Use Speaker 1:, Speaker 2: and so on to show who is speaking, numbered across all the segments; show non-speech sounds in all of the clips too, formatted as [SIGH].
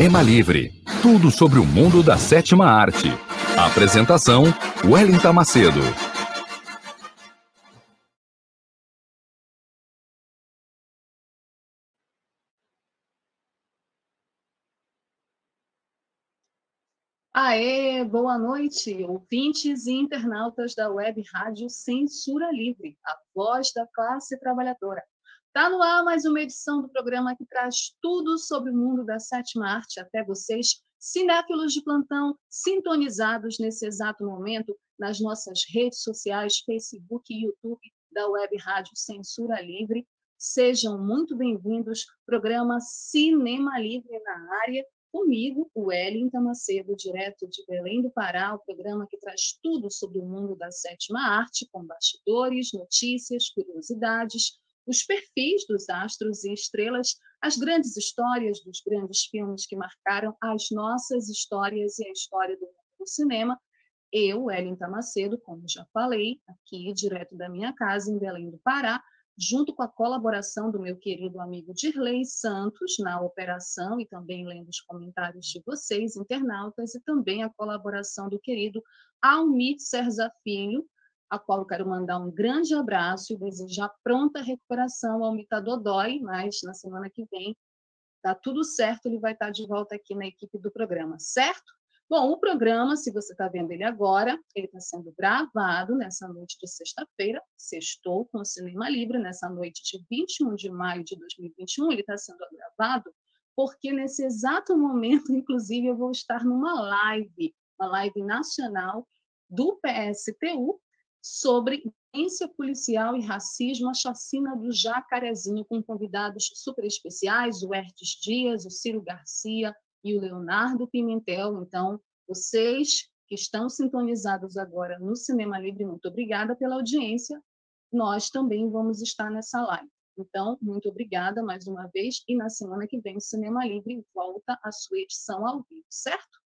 Speaker 1: Cinema Livre. Tudo sobre o mundo da sétima arte. Apresentação: Wellington Macedo.
Speaker 2: Aê, boa noite, ouvintes e internautas da Web Rádio Censura Livre, a voz da classe trabalhadora. Está no ar mais uma edição do programa que traz tudo sobre o mundo da sétima arte até vocês, cinéfilos de plantão, sintonizados nesse exato momento nas nossas redes sociais, Facebook e YouTube da Web Rádio Censura Livre. Sejam muito bem-vindos. Programa Cinema Livre na área. Comigo, o Wellington Macedo, direto de Belém do Pará, o programa que traz tudo sobre o mundo da sétima arte, com bastidores, notícias, curiosidades, os perfis dos astros e estrelas, as grandes histórias dos grandes filmes que marcaram as nossas histórias e a história do do cinema. Eu, Wellington Macedo, como já falei, aqui direto da minha casa em Belém do Pará, junto com a colaboração do meu querido amigo Dirley Santos na operação e também lendo os comentários de vocês, internautas, e também a colaboração do querido Almir Serza Filho, a qual eu quero mandar um grande abraço e desejar pronta recuperação ao Mita Dodói, mas na semana que vem tá tudo certo, ele vai estar de volta aqui na equipe do programa, certo? Bom, o programa, se você está vendo ele agora, ele está sendo gravado nessa noite de sexta-feira, sextou com o Cinema Livre, nessa noite de 21 de maio de 2021, ele está sendo gravado porque nesse exato momento, [LAUGHS] inclusive, eu vou estar numa live, uma live nacional do PSTU, sobre violência policial e racismo, a chacina do Jacarezinho, com convidados super especiais, o Hertes Dias, o Ciro Garcia e o Leonardo Pimentel. Então, vocês que estão sintonizados agora no Cinema Livre, muito obrigada pela audiência. Nós também vamos estar nessa live. Então, muito obrigada mais uma vez. E na semana que vem, o Cinema Livre volta à sua edição ao vivo, certo?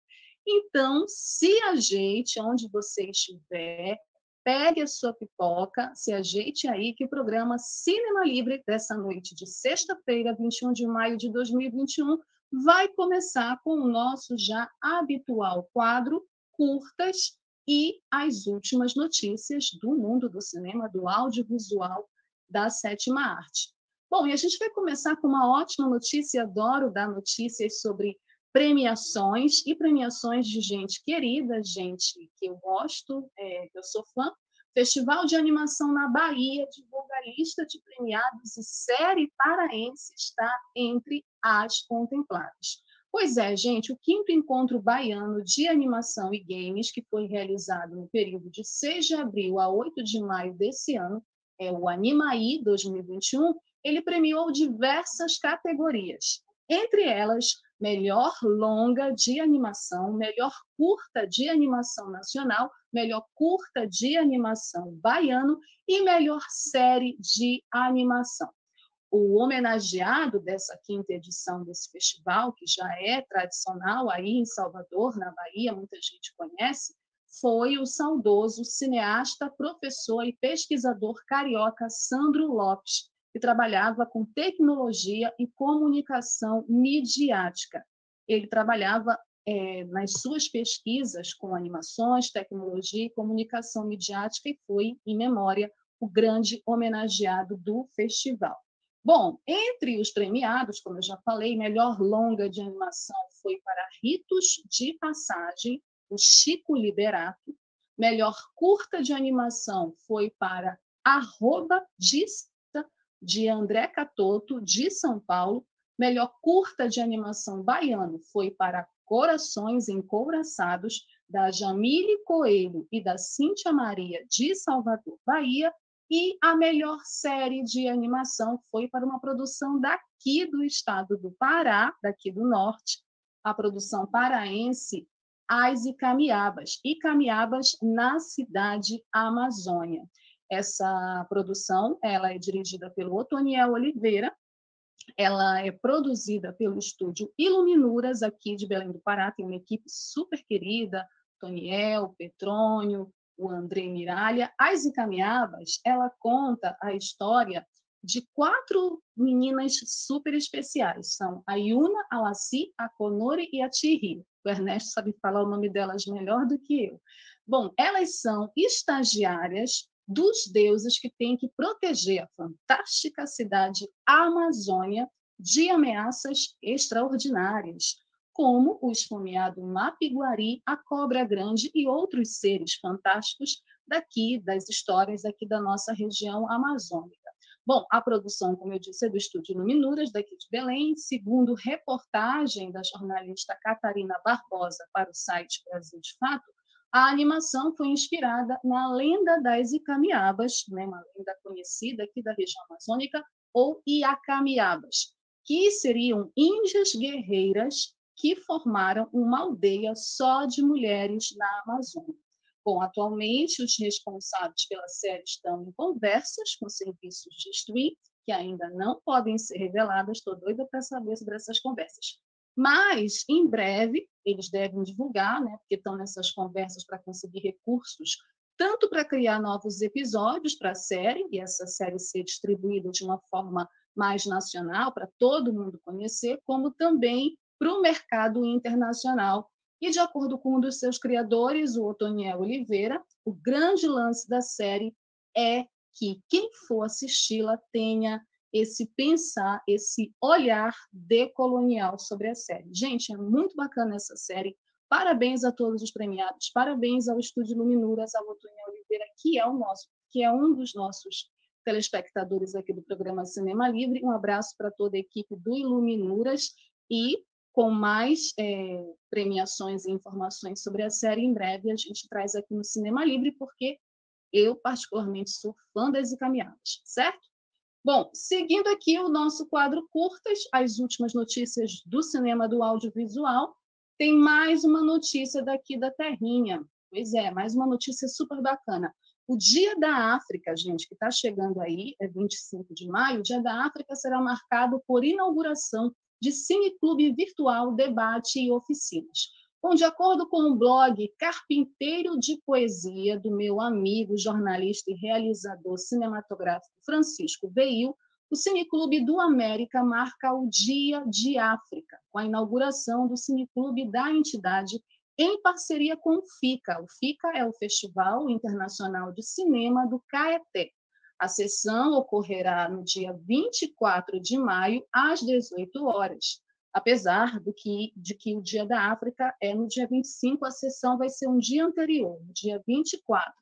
Speaker 2: Então, se ajeite onde você estiver, pegue a sua pipoca, se ajeite aí, que o programa Cinema Livre dessa noite de sexta-feira, 21 de maio de 2021, vai começar com o nosso já habitual quadro Curtas e as últimas notícias do mundo do cinema, do audiovisual, da sétima arte. Bom, e a gente vai começar com uma ótima notícia, adoro dar notícias sobre premiações e premiações de gente querida, gente que eu gosto, é, que eu sou fã. Festival de Animação na Bahia divulga a lista de premiados e série paraense está entre as contempladas. Pois é, gente, o quinto encontro baiano de animação e games, que foi realizado no período de 6 de abril a 8 de maio desse ano, é o Animaí 2021, ele premiou diversas categorias. Entre elas, melhor longa de animação, melhor curta de animação nacional, melhor curta de animação baiano e melhor série de animação. O homenageado dessa quinta edição desse festival, que já é tradicional aí em Salvador, na Bahia, muita gente conhece, foi o saudoso cineasta, professor e pesquisador carioca Sandro Lopes, que trabalhava com tecnologia e comunicação midiática. Ele trabalhava é, nas suas pesquisas com animações, tecnologia e comunicação midiática e foi, em memória, o grande homenageado do festival. Bom, entre os premiados, como eu já falei, melhor longa de animação foi para Ritos de Passagem, o Chico Liberato. Melhor curta de animação foi para Arroba de André Catoto, de São Paulo. Melhor curta de animação baiano foi para Corações Encouraçados, da Jamile Coelho e da Cíntia Maria, de Salvador, Bahia. E a melhor série de animação foi para uma produção daqui do estado do Pará, daqui do norte, a produção paraense As Icamiabas, Icamiabas na cidade Amazônia. Essa produção ela é dirigida pelo Otoniel Oliveira, ela é produzida pelo estúdio Iluminuras, aqui de Belém do Pará, tem uma equipe super querida, Toniel, Petrônio, o André Miralha. As Encaminhadas, ela conta a história de quatro meninas super especiais. São a Yuna, a Lassi, a Conori e a Thierry. O Ernesto sabe falar o nome delas melhor do que eu. Bom, elas são estagiárias dos deuses que têm que proteger a fantástica cidade Amazônia de ameaças extraordinárias, como o esfomeado Mapiguari, a cobra grande e outros seres fantásticos daqui, das histórias aqui da nossa região amazônica. Bom, a produção, como eu disse, é do Estúdio Luminuras, daqui de Belém, segundo reportagem da jornalista Catarina Barbosa para o site Brasil de Fato, a animação foi inspirada na lenda das Icamiabas, né, uma lenda conhecida aqui da região amazônica, ou Iacamiabas, que seriam índias guerreiras que formaram uma aldeia só de mulheres na Amazônia. Bom, atualmente os responsáveis pela série estão em conversas com serviços de streaming, que ainda não podem ser reveladas, estou doida para saber sobre essas conversas. Mas, em breve, eles devem divulgar, né, porque estão nessas conversas para conseguir recursos, tanto para criar novos episódios para a série, e essa série ser distribuída de uma forma mais nacional, para todo mundo conhecer, como também para o mercado internacional. E, de acordo com um dos seus criadores, o Otoniel Oliveira, o grande lance da série é que quem for assisti-la tenha esse pensar, esse olhar decolonial sobre a série. Gente, é muito bacana essa série. Parabéns a todos os premiados, parabéns ao Estúdio Luminuras, ao Otônio Oliveira, que é o nosso, que é um dos nossos telespectadores aqui do programa Cinema Livre. Um abraço para toda a equipe do Iluminuras e com mais é, premiações e informações sobre a série em breve a gente traz aqui no Cinema Livre, porque eu particularmente sou fã das encaminhadas, certo? Bom, seguindo aqui o nosso quadro curtas, as últimas notícias do cinema do audiovisual, tem mais uma notícia daqui da Terrinha. Pois é, mais uma notícia super bacana. O Dia da África, gente, que está chegando aí, é 25 de maio, o Dia da África será marcado por inauguração de cineclube virtual, debate e oficinas. Bom, de acordo com o blog Carpinteiro de Poesia, do meu amigo, jornalista e realizador cinematográfico Francisco Veil, o Cineclube do América marca o Dia de África, com a inauguração do Cineclube da entidade em parceria com o FICA. O FICA é o Festival Internacional de Cinema do Caeté. A sessão ocorrerá no dia 24 de maio, às 18 horas apesar do que, de que o Dia da África é no dia 25, a sessão vai ser um dia anterior, dia 24,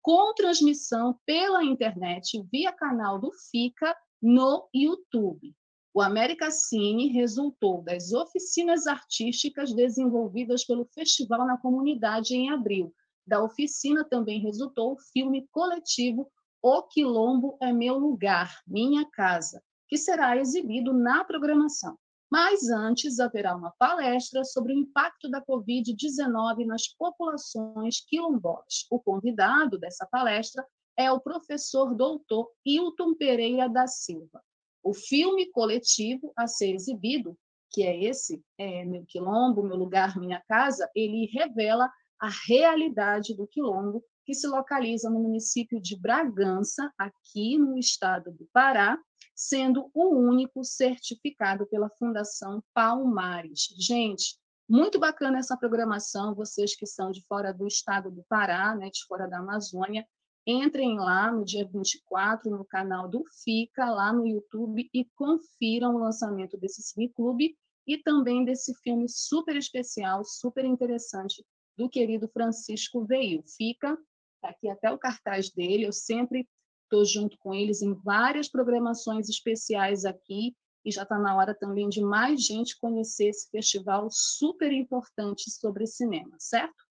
Speaker 2: com transmissão pela internet via canal do FICA no YouTube. O América Cine resultou das oficinas artísticas desenvolvidas pelo Festival na Comunidade em abril. Da oficina também resultou o filme coletivo O Quilombo é Meu Lugar, Minha Casa, que será exibido na programação. Mas antes haverá uma palestra sobre o impacto da Covid-19 nas populações quilombolas. O convidado dessa palestra é o professor doutor Hilton Pereira da Silva. O filme coletivo a ser exibido, que é esse, é Meu Quilombo, Meu Lugar, Minha Casa, ele revela a realidade do quilombo, que se localiza no município de Bragança, aqui no estado do Pará, sendo o único certificado pela Fundação Palmares. Gente, muito bacana essa programação, vocês que são de fora do estado do Pará, né, de fora da Amazônia, entrem lá no dia 24 no canal do FICA, lá no YouTube, e confiram o lançamento desse cineclube e também desse filme super especial, super interessante, do querido Francisco Veio. Fica tá aqui até o cartaz dele, eu sempre estou junto com eles em várias programações especiais aqui e já está na hora também de mais gente conhecer esse festival super importante sobre cinema, certo?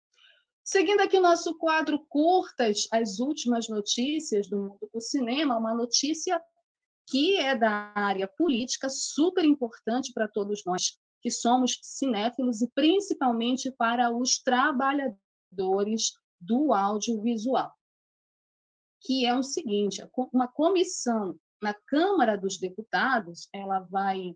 Speaker 2: Seguindo aqui o nosso quadro curtas, as últimas notícias do mundo do cinema, uma notícia que é da área política, super importante para todos nós que somos cinéfilos e principalmente para os trabalhadores do audiovisual, que é o seguinte, uma comissão na Câmara dos Deputados, ela vai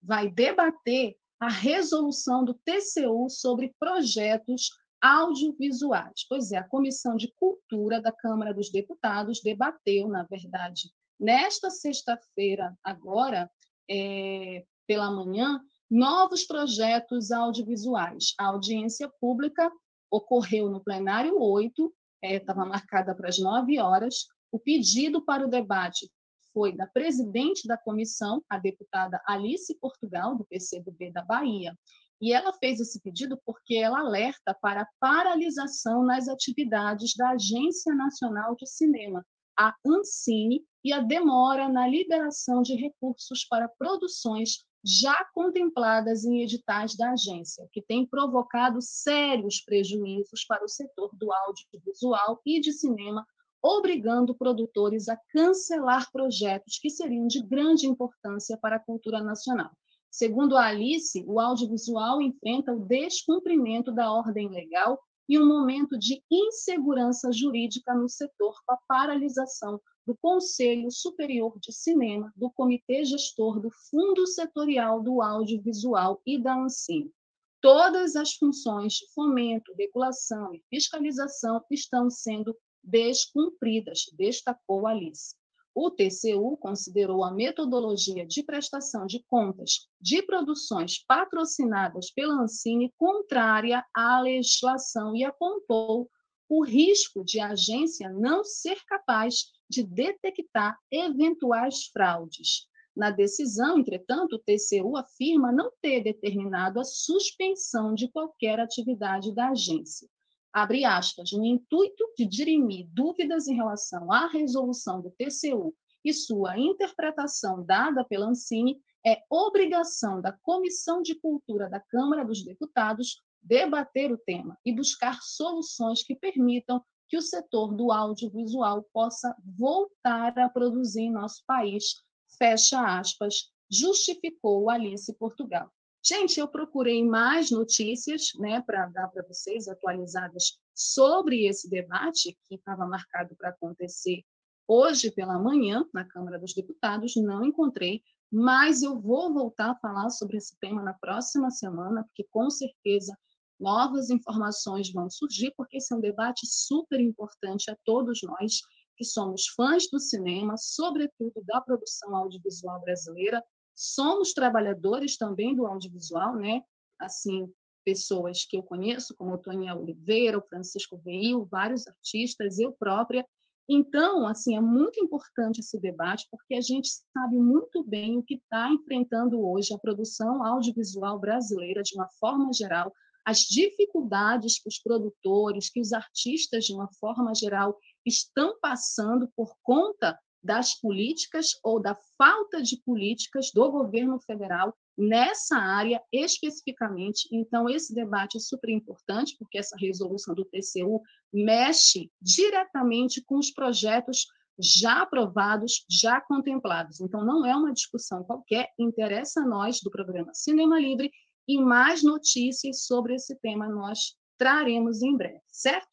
Speaker 2: vai debater a resolução do TCU sobre projetos audiovisuais. Pois é, a Comissão de Cultura da Câmara dos Deputados debateu, na verdade, nesta sexta-feira, agora, é, pela manhã, novos projetos audiovisuais. A audiência pública ocorreu no plenário 8, estava é, marcada para as 9 horas. O pedido para o debate foi da presidente da comissão, a deputada Alice Portugal, do PCdoB da Bahia. E ela fez esse pedido porque ela alerta para a paralisação nas atividades da Agência Nacional de Cinema, a ANCINE, e a demora na liberação de recursos para produções já contempladas em editais da agência, que tem provocado sérios prejuízos para o setor do audiovisual e de cinema obrigando produtores a cancelar projetos que seriam de grande importância para a cultura nacional. Segundo a Alice, o audiovisual enfrenta o descumprimento da ordem legal e um momento de insegurança jurídica no setor com a paralisação do Conselho Superior de Cinema, do Comitê Gestor do Fundo Setorial do Audiovisual e da ANSIM. Todas as funções de fomento, regulação e fiscalização estão sendo descumpridas, destacou Alice. O TCU considerou a metodologia de prestação de contas de produções patrocinadas pela Ancine contrária à legislação e apontou o risco de a agência não ser capaz de detectar eventuais fraudes. Na decisão, entretanto, o TCU afirma não ter determinado a suspensão de qualquer atividade da agência abre aspas, no intuito de dirimir dúvidas em relação à resolução do TCU e sua interpretação dada pela Ancine, é obrigação da Comissão de Cultura da Câmara dos Deputados debater o tema e buscar soluções que permitam que o setor do audiovisual possa voltar a produzir em nosso país, fecha aspas, justificou Alice Portugal. Gente, eu procurei mais notícias né, para dar para vocês atualizadas sobre esse debate que estava marcado para acontecer hoje pela manhã na Câmara dos Deputados. Não encontrei, mas eu vou voltar a falar sobre esse tema na próxima semana, porque com certeza novas informações vão surgir, porque esse é um debate super importante a todos nós que somos fãs do cinema, sobretudo da produção audiovisual brasileira, Somos trabalhadores também do audiovisual, né? Assim, pessoas que eu conheço, como o Oliveira, o Francisco Veil, vários artistas, eu própria. Então, assim, é muito importante esse debate, porque a gente sabe muito bem o que está enfrentando hoje a produção audiovisual brasileira, de uma forma geral, as dificuldades que os produtores, que os artistas, de uma forma geral, estão passando por conta das políticas ou da falta de políticas do governo federal nessa área especificamente. Então, esse debate é super importante, porque essa resolução do TCU mexe diretamente com os projetos já aprovados, já contemplados. Então, não é uma discussão qualquer, interessa a nós do programa Cinema Livre e mais notícias sobre esse tema nós traremos em breve, certo?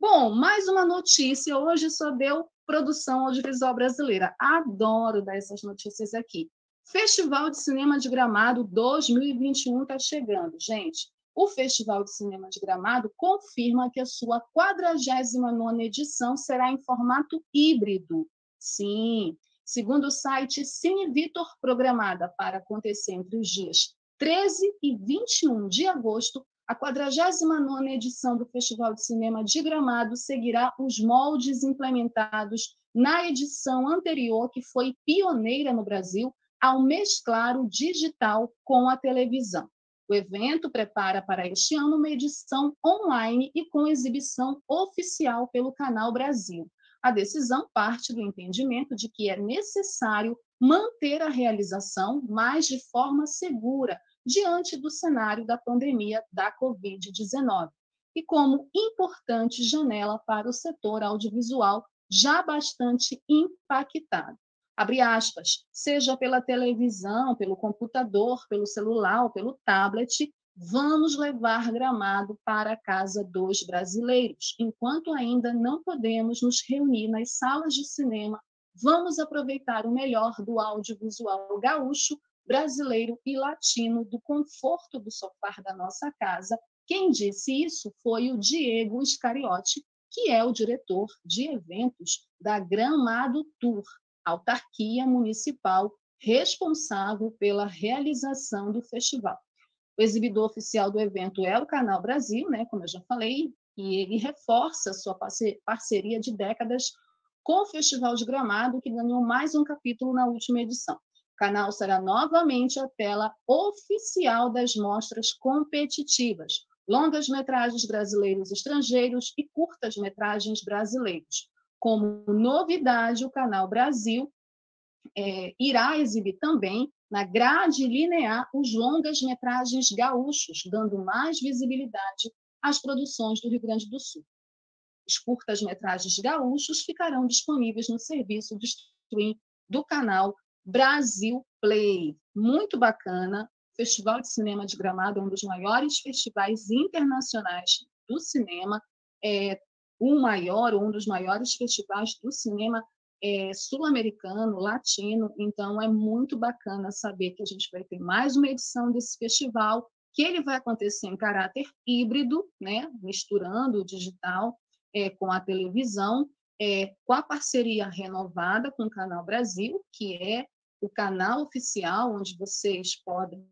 Speaker 2: Bom, mais uma notícia. Hoje só deu produção audiovisual brasileira. Adoro dar essas notícias aqui. Festival de Cinema de Gramado 2021 está chegando, gente. O Festival de Cinema de Gramado confirma que a sua 49ª edição será em formato híbrido. Sim, segundo o site Cine Vitor, programada para acontecer entre os dias 13 e 21 de agosto, a 49ª edição do Festival de Cinema de Gramado seguirá os moldes implementados na edição anterior, que foi pioneira no Brasil, ao mesclar o digital com a televisão. O evento prepara para este ano uma edição online e com exibição oficial pelo Canal Brasil. A decisão parte do entendimento de que é necessário manter a realização, mas de forma segura, diante do cenário da pandemia da Covid-19 e como importante janela para o setor audiovisual já bastante impactado. Abre aspas, seja pela televisão, pelo computador, pelo celular ou pelo tablet, vamos levar Gramado para a casa dos brasileiros. Enquanto ainda não podemos nos reunir nas salas de cinema, vamos aproveitar o melhor do audiovisual gaúcho, brasileiro e latino, do conforto do sofá da nossa casa. Quem disse isso foi o Diego Iscariote, que é o diretor de eventos da Gramado Tour, autarquia municipal responsável pela realização do festival. O exibidor oficial do evento é o Canal Brasil, né, como eu já falei, e ele reforça sua parceria de décadas com o Festival de Gramado, que ganhou mais um capítulo na última edição. O canal será novamente a tela oficial das mostras competitivas, longas-metragens brasileiros estrangeiros e curtas-metragens brasileiros. Como novidade, o Canal Brasil é, irá exibir também na grade linear os longas-metragens gaúchos, dando mais visibilidade às produções do Rio Grande do Sul. Os curtas-metragens gaúchos ficarão disponíveis no serviço de streaming do canal Brasil Play. Muito bacana. O Festival de Cinema de Gramado é um dos maiores festivais internacionais do cinema, é o maior, um dos maiores festivais do cinema é, sul-americano, latino, então é muito bacana saber que a gente vai ter mais uma edição desse festival, que ele vai acontecer em caráter híbrido, né, misturando o digital é, com a televisão, é, com a parceria renovada com o Canal Brasil, que é o canal oficial onde vocês podem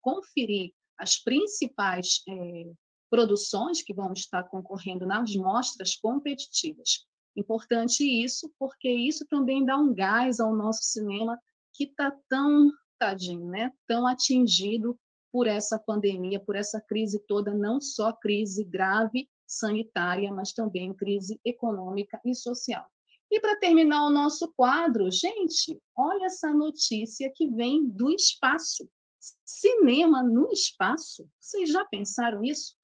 Speaker 2: conferir as principais é, produções que vão estar concorrendo nas mostras competitivas. Importante isso, porque isso também dá um gás ao nosso cinema que está tão, tadinho, né? tão atingido por essa pandemia, por essa crise toda, não só crise grave sanitária, mas também crise econômica e social. E para terminar o nosso quadro, gente, olha essa notícia que vem do espaço. Cinema no espaço. Vocês já pensaram isso?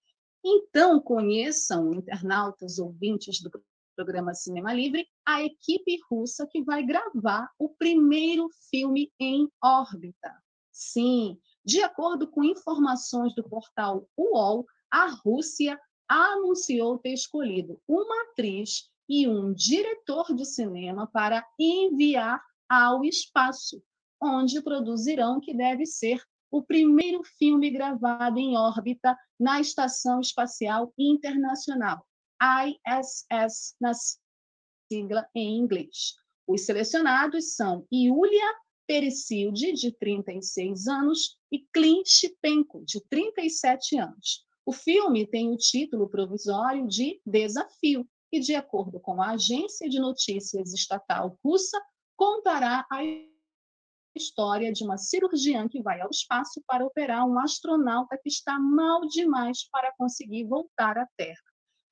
Speaker 2: Então, conheçam, internautas ouvintes do programa Cinema Livre, a equipe russa que vai gravar o primeiro filme em órbita. Sim, de acordo com informações do portal UOL, a Rússia anunciou ter escolhido uma atriz e um diretor de cinema para enviar ao espaço, onde produzirão que deve ser o primeiro filme gravado em órbita na Estação Espacial Internacional, ISS na sigla em inglês. Os selecionados são Yulia Pericilde, de 36 anos, e Clint Penko, de 37 anos. O filme tem o título provisório de Desafio e, de acordo com a agência de notícias estatal russa, contará a história de uma cirurgiã que vai ao espaço para operar um astronauta que está mal demais para conseguir voltar à Terra.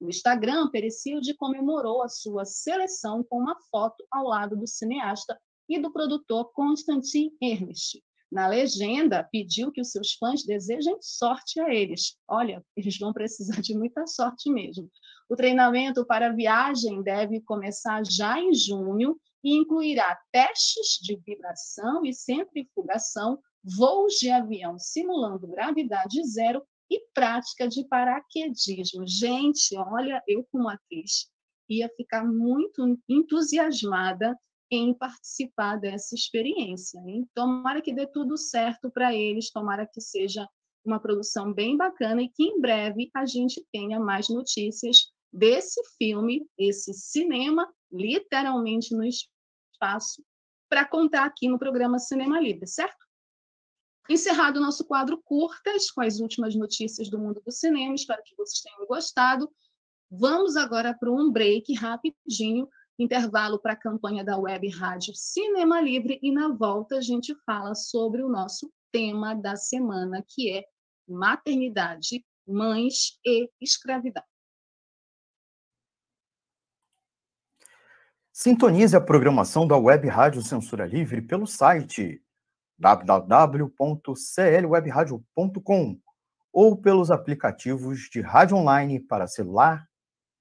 Speaker 2: No Instagram, Pericilde comemorou a sua seleção com uma foto ao lado do cineasta e do produtor Konstantin Ernst. Na legenda, pediu que os seus fãs desejem sorte a eles. Olha, eles vão precisar de muita sorte mesmo. O treinamento para a viagem deve começar já em junho e incluirá testes de vibração e centrifugação, voos de avião simulando gravidade zero e prática de paraquedismo. Gente, olha, eu como atriz ia ficar muito entusiasmada em participar dessa experiência. Hein? Tomara que dê tudo certo para eles, tomara que seja uma produção bem bacana e que em breve a gente tenha mais notícias desse filme, esse cinema, literalmente no espaço, para contar aqui no programa Cinema Livre, certo? Encerrado o nosso quadro curtas, com as últimas notícias do mundo do cinema, espero que vocês tenham gostado. Vamos agora para um break rapidinho, intervalo para a campanha da Web Rádio Cinema Livre, e na volta a gente fala sobre o nosso tema da semana, que é maternidade, mães e escravidão.
Speaker 3: Sintonize a programação da Web Rádio Censura Livre pelo site www.clwebradio.com ou pelos aplicativos de rádio online para celular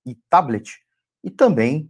Speaker 3: e tablet e também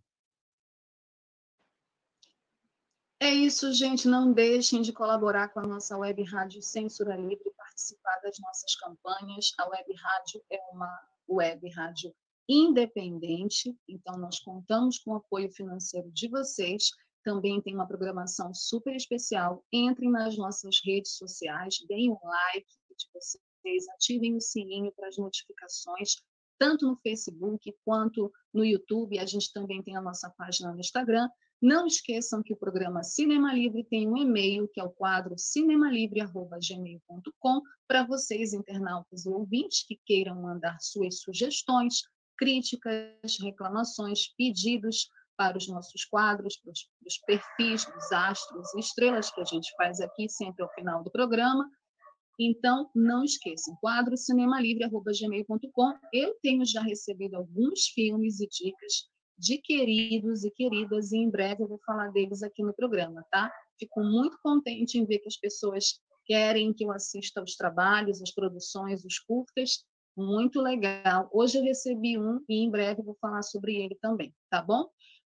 Speaker 2: É isso, gente. Não deixem de colaborar com a nossa Web Rádio Censura Livre, participar das nossas campanhas. A Web Rádio é uma web rádio independente, então nós contamos com o apoio financeiro de vocês também tem uma programação super especial. Entrem nas nossas redes sociais, deem um like de vocês, ativem o sininho para as notificações, tanto no Facebook quanto no YouTube. A gente também tem a nossa página no Instagram. Não esqueçam que o programa Cinema Livre tem um e-mail, que é o quadro cinemalivre.gmail.com, para vocês, internautas e ouvintes, que queiram mandar suas sugestões, críticas, reclamações, pedidos para os nossos quadros, para os, para os perfis dos astros e estrelas que a gente faz aqui sempre ao final do programa. Então, não esqueçam, quadro cinemalivre.gmail.com. Eu tenho já recebido alguns filmes e dicas de queridos e queridas, e em breve eu vou falar deles aqui no programa, tá? Fico muito contente em ver que as pessoas querem que eu assista aos trabalhos, às produções, os curtas. Muito legal. Hoje eu recebi um e em breve vou falar sobre ele também, tá bom?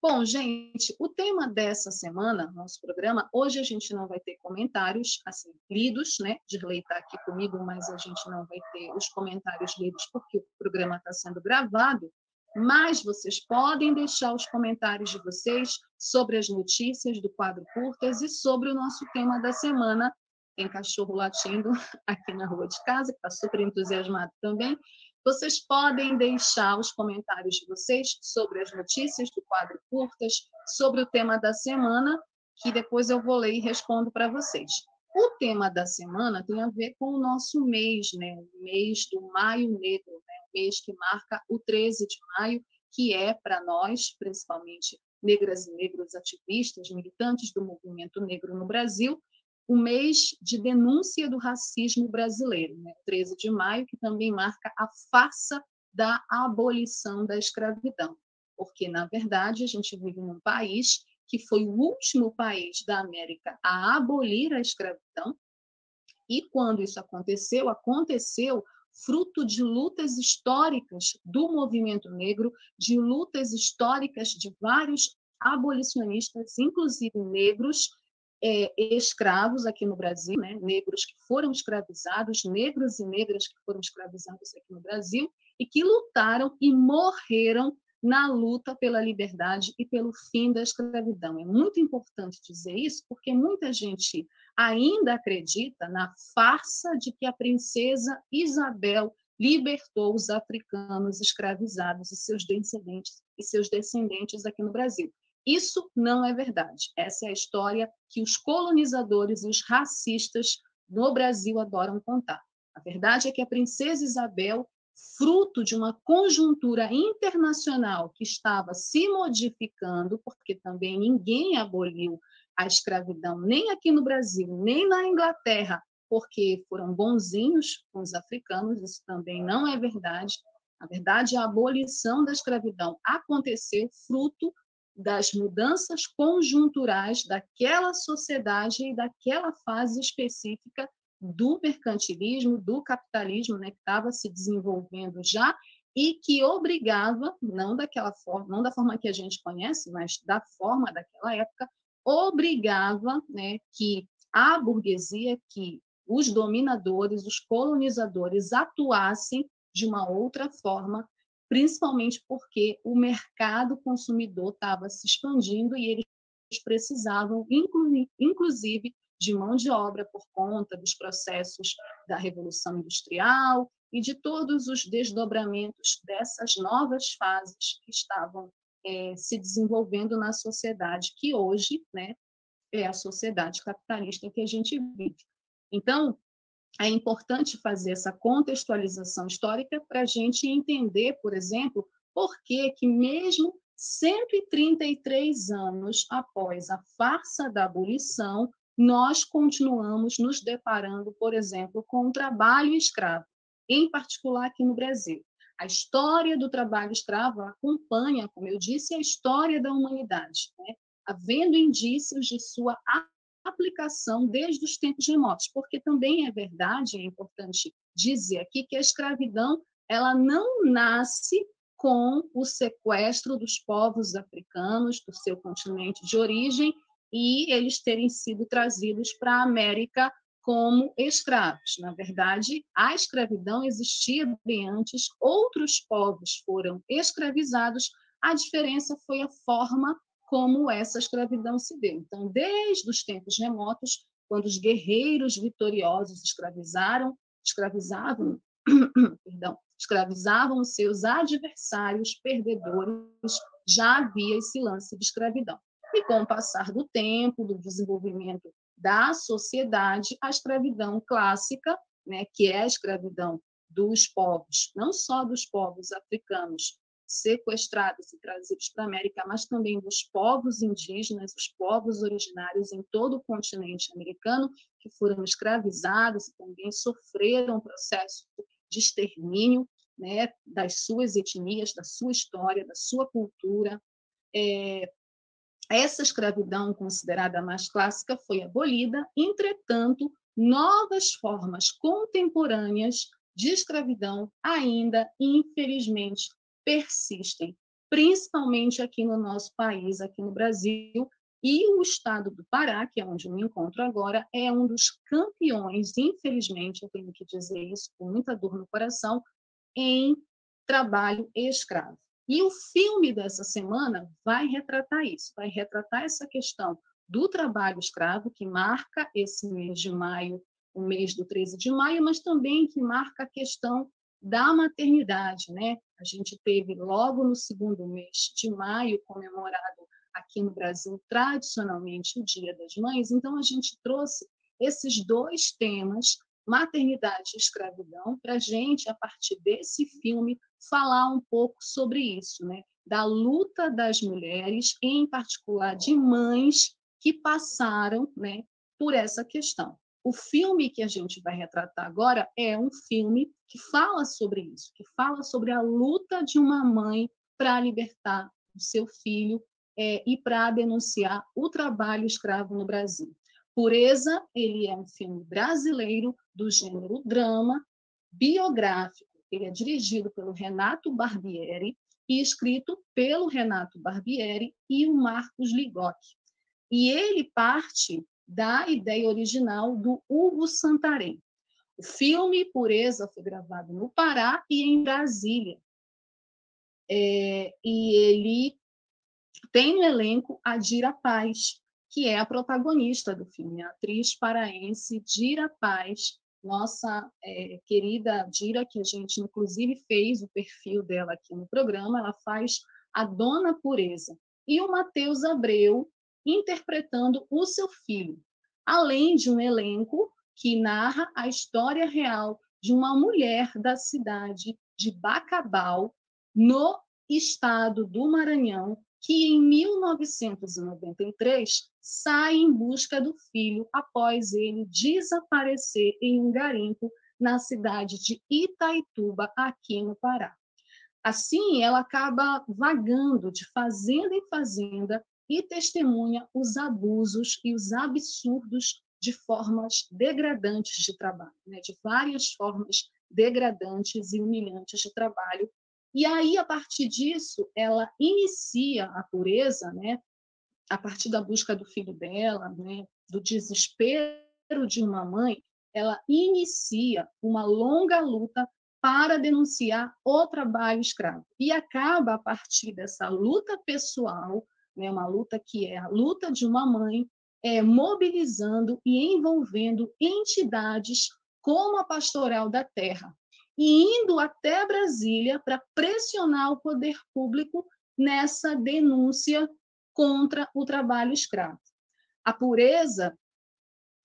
Speaker 2: Bom, gente, o tema dessa semana, nosso programa, hoje a gente não vai ter comentários assim lidos, né? Dirley está aqui comigo, mas a gente não vai ter os comentários lidos porque o programa está sendo gravado. Mas vocês podem deixar os comentários de vocês sobre as notícias do quadro Curtas e sobre o nosso tema da semana. Tem cachorro latindo [LAUGHS] aqui na rua de casa, que está super entusiasmado também. Vocês podem deixar os comentários de vocês sobre as notícias do quadro Curtas, sobre o tema da semana, que depois eu vou ler e respondo para vocês. O tema da semana tem a ver com o nosso mês, né? o mês do Maio Negro, né? Mês que marca o 13 de maio, que é para nós, principalmente negras e negros ativistas, militantes do movimento negro no Brasil, o mês de denúncia do racismo brasileiro, né? 13 de maio, que também marca a farsa da abolição da escravidão, porque, na verdade, a gente vive num país que foi o último país da América a abolir a escravidão, e quando isso aconteceu, aconteceu fruto de lutas históricas do movimento negro, de lutas históricas de vários abolicionistas, inclusive negros, é, escravos aqui no Brasil, né? negros que foram escravizados, negros e negras que foram escravizados aqui no Brasil e que lutaram e morreram na luta pela liberdade e pelo fim da escravidão. É muito importante dizer isso, porque muita gente ainda acredita na farsa de que a princesa Isabel libertou os africanos escravizados e seus descendentes e seus descendentes aqui no Brasil. Isso não é verdade. Essa é a história que os colonizadores e os racistas no Brasil adoram contar. A verdade é que a princesa Isabel, fruto de uma conjuntura internacional que estava se modificando, porque também ninguém aboliu a escravidão, nem aqui no Brasil, nem na Inglaterra, porque foram bonzinhos com os africanos, isso também não é verdade. Na verdade, a abolição da escravidão aconteceu fruto das mudanças conjunturais daquela sociedade e daquela fase específica do mercantilismo, do capitalismo, né, que estava se desenvolvendo já e que obrigava, não daquela forma, não da forma que a gente conhece, mas da forma daquela época, obrigava, né, que a burguesia, que os dominadores, os colonizadores atuassem de uma outra forma, principalmente porque o mercado consumidor estava se expandindo e eles precisavam, inclusive, de mão de obra por conta dos processos da Revolução Industrial e de todos os desdobramentos dessas novas fases que estavam é, se desenvolvendo na sociedade, que hoje né, é a sociedade capitalista que a gente vive. Então, é importante fazer essa contextualização histórica para a gente entender, por exemplo, por que, que mesmo 133 anos após a farsa da abolição, nós continuamos nos deparando, por exemplo, com o trabalho escravo, em particular aqui no Brasil. A história do trabalho escravo acompanha, como eu disse, a história da humanidade, né? havendo indícios de sua aplicação desde os tempos remotos, porque também é verdade, é importante dizer aqui que a escravidão ela não nasce com o sequestro dos povos africanos do seu continente de origem e eles terem sido trazidos para a América como escravos. Na verdade, a escravidão existia bem antes, outros povos foram escravizados, a diferença foi a forma como essa escravidão se deu. Então, desde os tempos remotos, quando os guerreiros vitoriosos escravizaram, escravizavam, [COUGHS] perdão, escravizavam os seus adversários perdedores, já havia esse lance de escravidão. E com o passar do tempo, do desenvolvimento da sociedade, a escravidão clássica, né, que é a escravidão dos povos, não só dos povos africanos sequestrados e trazidos para a América, mas também dos povos indígenas, os povos originários em todo o continente americano, que foram escravizados e também sofreram um processo de extermínio né, das suas etnias, da sua história, da sua cultura. É, essa escravidão, considerada mais clássica, foi abolida, entretanto, novas formas contemporâneas de escravidão ainda, infelizmente, persistem, principalmente aqui no nosso país, aqui no Brasil, e o estado do Pará, que é onde eu me encontro agora, é um dos campeões, infelizmente, eu tenho que dizer isso com muita dor no coração, em trabalho escravo. E o filme dessa semana vai retratar isso, vai retratar essa questão do trabalho escravo, que marca esse mês de maio, o mês do 13 de maio, mas também que marca a questão da maternidade, né? A gente teve logo no segundo mês de maio comemorado aqui no Brasil tradicionalmente o Dia das Mães, então a gente trouxe esses dois temas maternidade e escravidão, para a gente, a partir desse filme, falar um pouco sobre isso, né? da luta das mulheres, em particular de mães que passaram né, por essa questão. O filme que a gente vai retratar agora é um filme que fala sobre isso, que fala sobre a luta de uma mãe para libertar o seu filho é, e para denunciar o trabalho escravo no Brasil. Pureza, ele é um filme brasileiro do gênero drama, biográfico. Ele é dirigido pelo Renato Barbieri e escrito pelo Renato Barbieri e o Marcos Ligocchi. E ele parte da ideia original do Hugo Santarém. O filme Pureza foi gravado no Pará e em Brasília. É, e ele tem no elenco a Dira Paz, que é a protagonista do filme, a atriz paraense Dira Paz, nossa é, querida Dira, que a gente inclusive fez o perfil dela aqui no programa, ela faz a Dona Pureza. E o Matheus Abreu interpretando o seu filho, além de um elenco que narra a história real de uma mulher da cidade de Bacabal, no estado do Maranhão, que em 1993 sai em busca do filho após ele desaparecer em um garimpo na cidade de Itaituba, aqui no Pará. Assim, ela acaba vagando de fazenda em fazenda e testemunha os abusos e os absurdos de formas degradantes de trabalho, né? de várias formas degradantes e humilhantes de trabalho e aí, a partir disso, ela inicia a pureza, né? A partir da busca do filho dela, né? do desespero de uma mãe, ela inicia uma longa luta para denunciar o trabalho escravo e acaba a partir dessa luta pessoal, né, uma luta que é a luta de uma mãe, é, mobilizando e envolvendo entidades como a Pastoral da Terra e indo até Brasília para pressionar o poder público nessa denúncia contra o trabalho escravo. A pureza,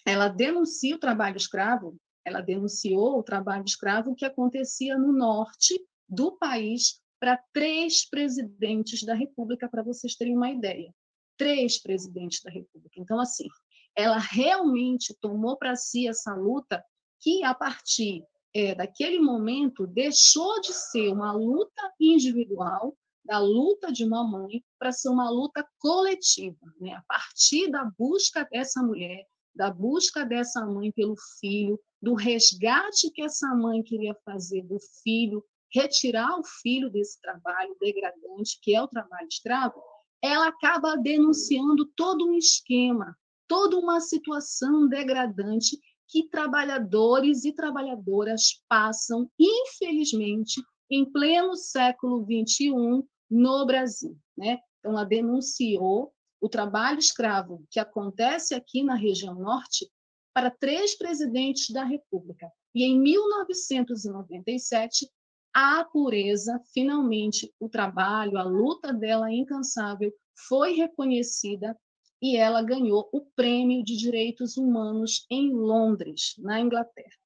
Speaker 2: ela denuncia o trabalho escravo, ela denunciou o trabalho escravo que acontecia no norte do país para três presidentes da República, para vocês terem uma ideia. Três presidentes da República. Então, assim, ela realmente tomou para si essa luta que, a partir é, daquele momento, deixou de ser uma luta individual da luta de uma mãe para ser uma luta coletiva, né? A partir da busca dessa mulher, da busca dessa mãe pelo filho, do resgate que essa mãe queria fazer do filho, retirar o filho desse trabalho degradante, que é o trabalho escravo, ela acaba denunciando todo um esquema, toda uma situação degradante que trabalhadores e trabalhadoras passam, infelizmente, em pleno século XXI, no Brasil. Né? Então, ela denunciou o trabalho escravo que acontece aqui na região norte para três presidentes da República. E em 1997, a pureza, finalmente, o trabalho, a luta dela incansável foi reconhecida e ela ganhou o Prêmio de Direitos Humanos em Londres, na Inglaterra.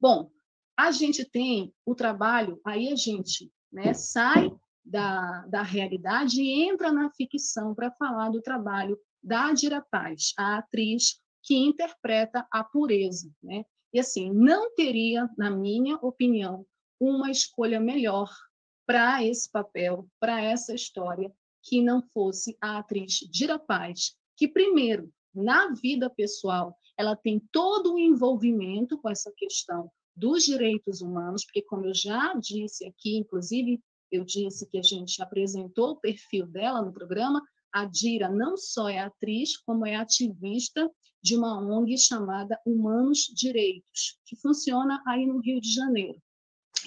Speaker 2: Bom, a gente tem o trabalho, aí a gente né, sai da, da realidade e entra na ficção para falar do trabalho da Adira Paz, a atriz que interpreta a pureza. Né? E assim, não teria, na minha opinião, uma escolha melhor para esse papel, para essa história, que não fosse a atriz Dira Paz, que primeiro, na vida pessoal, ela tem todo o envolvimento com essa questão dos direitos humanos, porque como eu já disse aqui, inclusive eu disse que a gente apresentou o perfil dela no programa. A Dira não só é atriz, como é ativista de uma ONG chamada Humanos Direitos, que funciona aí no Rio de Janeiro.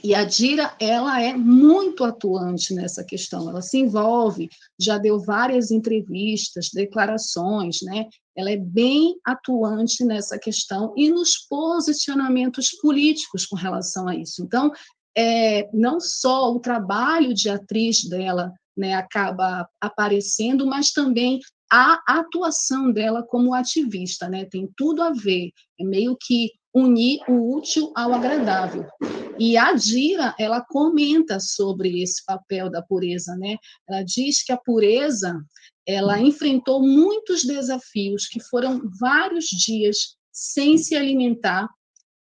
Speaker 2: E a Dira, ela é muito atuante nessa questão, ela se envolve, já deu várias entrevistas, declarações, né? Ela é bem atuante nessa questão e nos posicionamentos políticos com relação a isso. Então, é, não só o trabalho de atriz dela né, acaba aparecendo, mas também a atuação dela como ativista, né? Tem tudo a ver, é meio que unir o útil ao agradável. E a Dira, ela comenta sobre esse papel da pureza, né? Ela diz que a pureza, ela enfrentou muitos desafios, que foram vários dias sem se alimentar,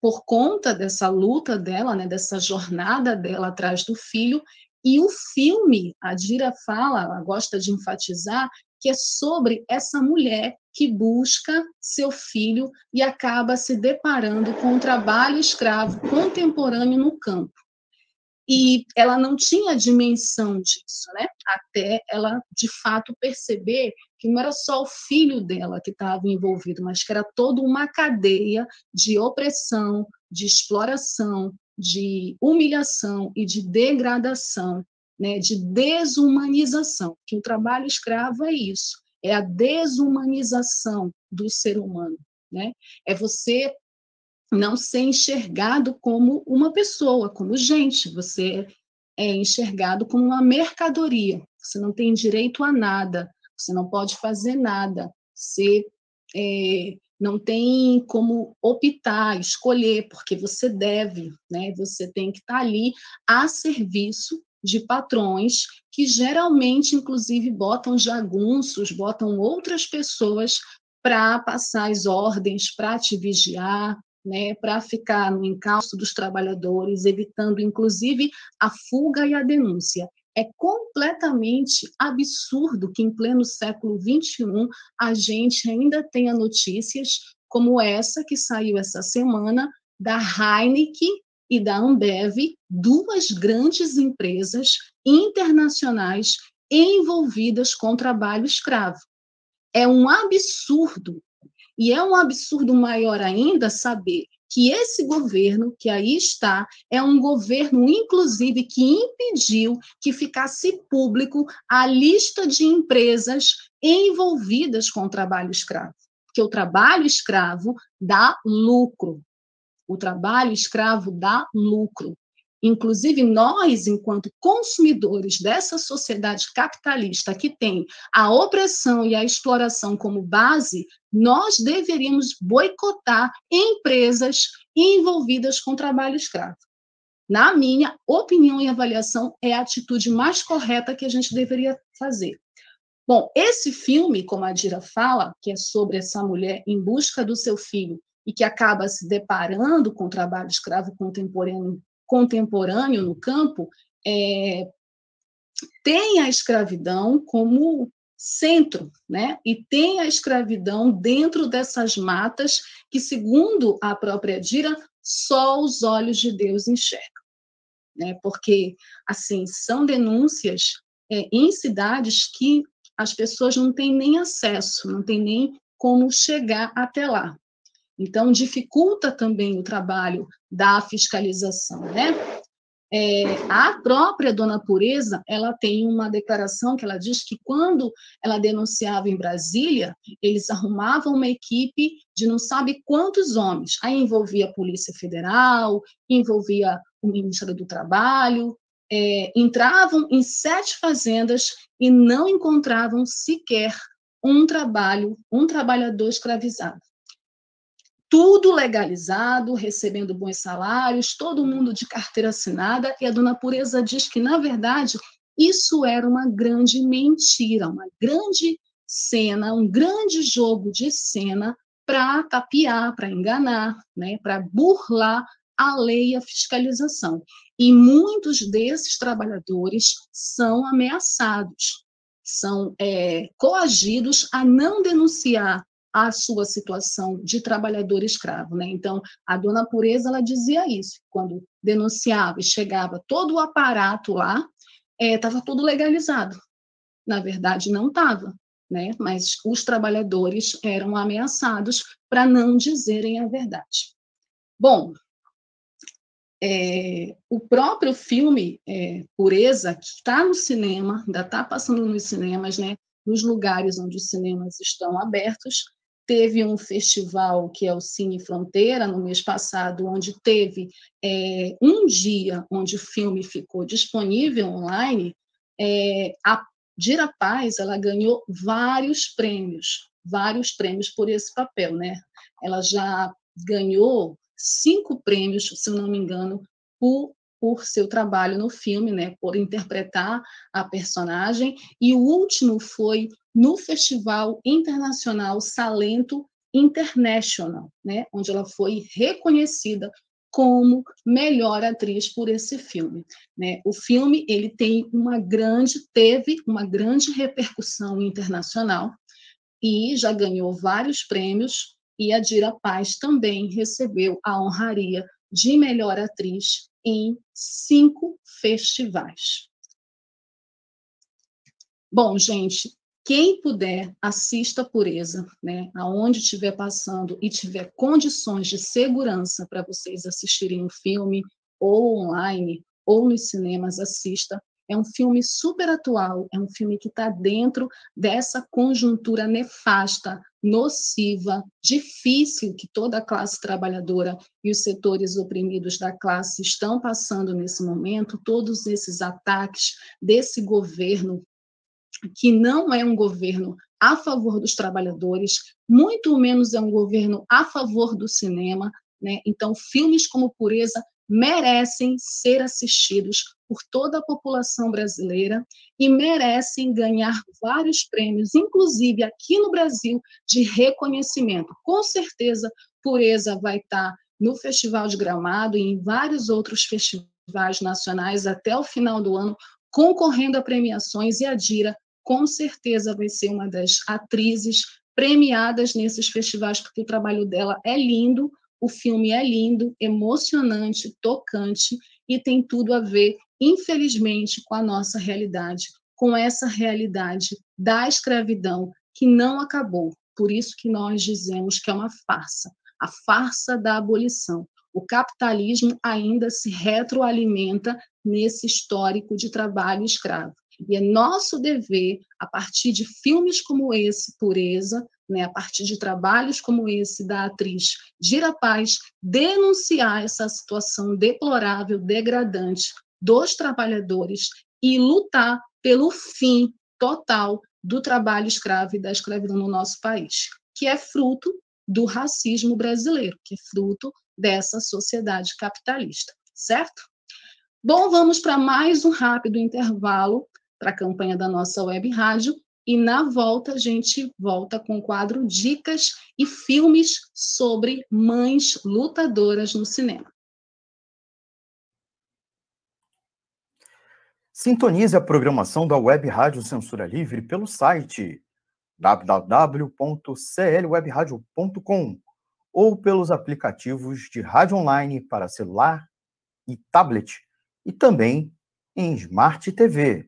Speaker 2: por conta dessa luta dela, né, dessa jornada dela atrás do filho, e o filme, a Dira fala, ela gosta de enfatizar, que é sobre essa mulher que busca seu filho e acaba se deparando com um trabalho escravo contemporâneo no campo. E ela não tinha dimensão disso, né? Até ela, de fato, perceber que não era só o filho dela que estava envolvido, mas que era toda uma cadeia de opressão, de exploração, de humilhação e de degradação, né, de desumanização. Que o trabalho escravo é isso, é a desumanização do ser humano, né? É você não ser enxergado como uma pessoa, como gente, você é enxergado como uma mercadoria. Você não tem direito a nada, você não pode fazer nada, você é, não tem como optar, escolher, porque você deve, né? Você tem que estar ali a serviço de patrões que geralmente, inclusive, botam jagunços, botam outras pessoas para passar as ordens, para te vigiar, né, para ficar no encalço dos trabalhadores, evitando, inclusive, a fuga e a denúncia. É completamente absurdo que, em pleno século XXI, a gente ainda tenha notícias como essa que saiu essa semana da Heineken e da Ambev, duas grandes empresas internacionais envolvidas com trabalho escravo. É um absurdo. E é um absurdo maior ainda saber que esse governo que aí está é um governo, inclusive, que impediu que ficasse público a lista de empresas envolvidas com o trabalho escravo. Porque o trabalho escravo dá lucro. O trabalho escravo dá lucro. Inclusive, nós, enquanto consumidores dessa sociedade capitalista que tem a opressão e a exploração como base, nós deveríamos boicotar empresas envolvidas com trabalho escravo. Na minha opinião e avaliação, é a atitude mais correta que a gente deveria fazer. Bom, esse filme, como a Dira fala, que é sobre essa mulher em busca do seu filho e que acaba se deparando com o trabalho escravo contemporâneo contemporâneo no campo é, tem a escravidão como centro, né? E tem a escravidão dentro dessas matas que, segundo a própria Dira, só os olhos de Deus enxergam, né? Porque assim são denúncias é, em cidades que as pessoas não têm nem acesso, não têm nem como chegar até lá. Então, dificulta também o trabalho da fiscalização, né? É, a própria Dona Pureza, ela tem uma declaração que ela diz que quando ela denunciava em Brasília, eles arrumavam uma equipe de não sabe quantos homens. Aí envolvia a Polícia Federal, envolvia o Ministério do Trabalho, é, entravam em sete fazendas e não encontravam sequer um trabalho, um trabalhador escravizado tudo legalizado, recebendo bons salários, todo mundo de carteira assinada, e a dona Pureza diz que, na verdade, isso era uma grande mentira, uma grande cena, um grande jogo de cena para tapear, para enganar, né, para burlar a lei e a fiscalização. E muitos desses trabalhadores são ameaçados, são é, coagidos a não denunciar a sua situação de trabalhador escravo. Né? Então, a dona Pureza ela dizia isso, quando denunciava e chegava todo o aparato lá, estava é, tudo legalizado. Na verdade, não estava, né? mas os trabalhadores eram ameaçados para não dizerem a verdade. Bom, é, o próprio filme é, Pureza, que está no cinema, ainda está passando nos cinemas, né, nos lugares onde os cinemas estão abertos, Teve um festival que é o Cine Fronteira, no mês passado, onde teve é, um dia onde o filme ficou disponível online. É, a Dira Paz ela ganhou vários prêmios, vários prêmios por esse papel. Né? Ela já ganhou cinco prêmios, se não me engano, por por seu trabalho no filme, né, por interpretar a personagem, e o último foi no Festival Internacional Salento International, né, onde ela foi reconhecida como melhor atriz por esse filme. Né? O filme ele tem uma grande, teve uma grande repercussão internacional e já ganhou vários prêmios. E a Dira Paz também recebeu a honraria de melhor atriz em cinco festivais. Bom, gente, quem puder, assista a Pureza, né? Aonde estiver passando e tiver condições de segurança para vocês assistirem o filme, ou online, ou nos cinemas, assista. É um filme super atual, é um filme que está dentro dessa conjuntura nefasta, nociva, difícil que toda a classe trabalhadora e os setores oprimidos da classe estão passando nesse momento, todos esses ataques desse governo que não é um governo a favor dos trabalhadores, muito menos é um governo a favor do cinema, né? Então, filmes como Pureza merecem ser assistidos por toda a população brasileira e merecem ganhar vários prêmios, inclusive aqui no Brasil, de reconhecimento. Com certeza, Pureza vai estar no Festival de Gramado e em vários outros festivais nacionais até o final do ano, concorrendo a premiações, e a Dira, com certeza, vai ser uma das atrizes premiadas nesses festivais, porque o trabalho dela é lindo, o filme é lindo, emocionante, tocante e tem tudo a ver, infelizmente, com a nossa realidade, com essa realidade da escravidão que não acabou. Por isso que nós dizemos que é uma farsa. a farsa da abolição. O capitalismo ainda se retroalimenta nesse histórico de trabalho escravo. E é nosso dever, a partir de filmes como esse, Pureza, né, a partir de trabalhos como esse da atriz Gira Paz, denunciar essa situação deplorável, degradante dos trabalhadores e lutar pelo fim total do trabalho escravo e da escravidão no nosso país, que é fruto do racismo brasileiro, que é fruto dessa sociedade capitalista, certo? Bom, vamos para mais um rápido intervalo para a campanha da nossa web rádio e na volta a gente volta com o quadro Dicas e filmes sobre mães lutadoras no cinema.
Speaker 3: Sintonize a programação da Web Rádio Censura Livre pelo site www.clwebradio.com ou pelos aplicativos de rádio online para celular e tablet e também em Smart TV.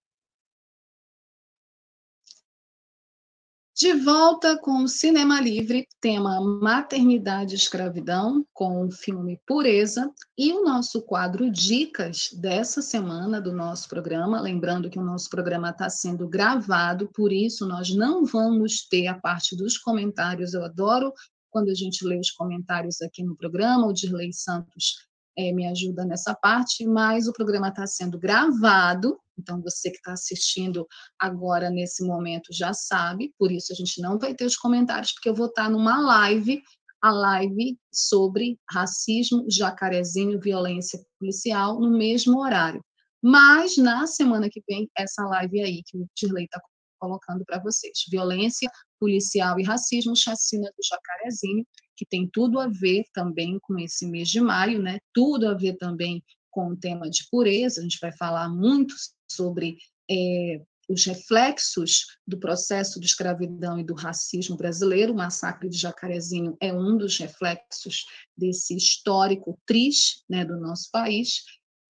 Speaker 2: De volta com o Cinema Livre, tema Maternidade e Escravidão, com o filme Pureza, e o nosso quadro Dicas dessa semana do nosso programa. Lembrando que o nosso programa está sendo gravado, por isso nós não vamos ter a parte dos comentários. Eu adoro quando a gente lê os comentários aqui no programa. O Dirley Santos é, me ajuda nessa parte, mas o programa está sendo gravado, então você que está assistindo agora nesse momento já sabe, por isso a gente não vai ter os comentários, porque eu vou estar tá numa live, a live sobre racismo, jacarezinho, violência policial, no mesmo horário. Mas na semana que vem, essa live aí que o Dirley está colocando para vocês. Violência policial e racismo, chacina do Jacarezinho, que tem tudo a ver também com esse mês de maio, né? Tudo a ver também com o tema de pureza. A gente vai falar muito sobre é, os reflexos do processo de escravidão e do racismo brasileiro. O massacre de Jacarezinho é um dos reflexos desse histórico triste né, do nosso país.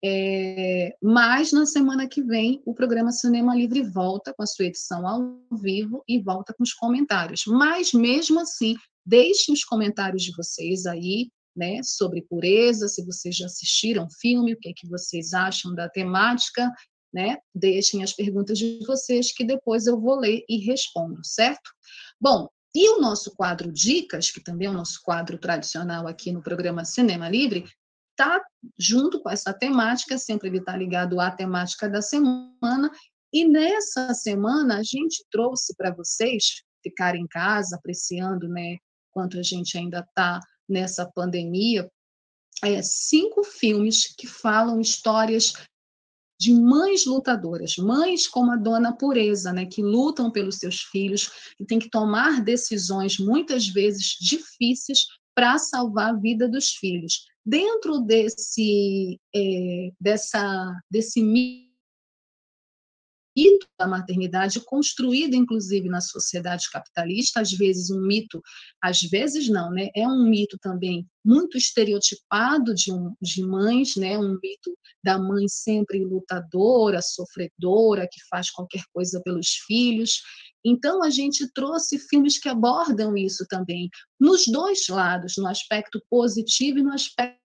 Speaker 2: É, mas na semana que vem o programa Cinema Livre volta com a sua edição ao vivo e volta com os comentários. Mas mesmo assim, deixem os comentários de vocês aí, né, sobre pureza, se vocês já assistiram o filme, o que é que vocês acham da temática, né? Deixem as perguntas de vocês que depois eu vou ler e respondo, certo? Bom, e o nosso quadro Dicas, que também é o nosso quadro tradicional aqui no programa Cinema Livre, está junto com essa temática, sempre ele está ligado à temática da semana, e nessa semana a gente trouxe para vocês ficarem em casa, apreciando, né, quanto a gente ainda está nessa pandemia, é, cinco filmes que falam histórias de mães lutadoras, mães como a dona Pureza, né, que lutam pelos seus filhos e tem que tomar decisões muitas vezes difíceis para salvar a vida dos filhos. Dentro desse, é, dessa, desse mito da maternidade construído inclusive na sociedade capitalista, às vezes um mito, às vezes não, né? É um mito também muito estereotipado de, um, de mães, né? Um mito da mãe sempre lutadora, sofredora, que faz qualquer coisa pelos filhos. Então a gente trouxe filmes que abordam isso também, nos dois lados, no aspecto positivo e no aspecto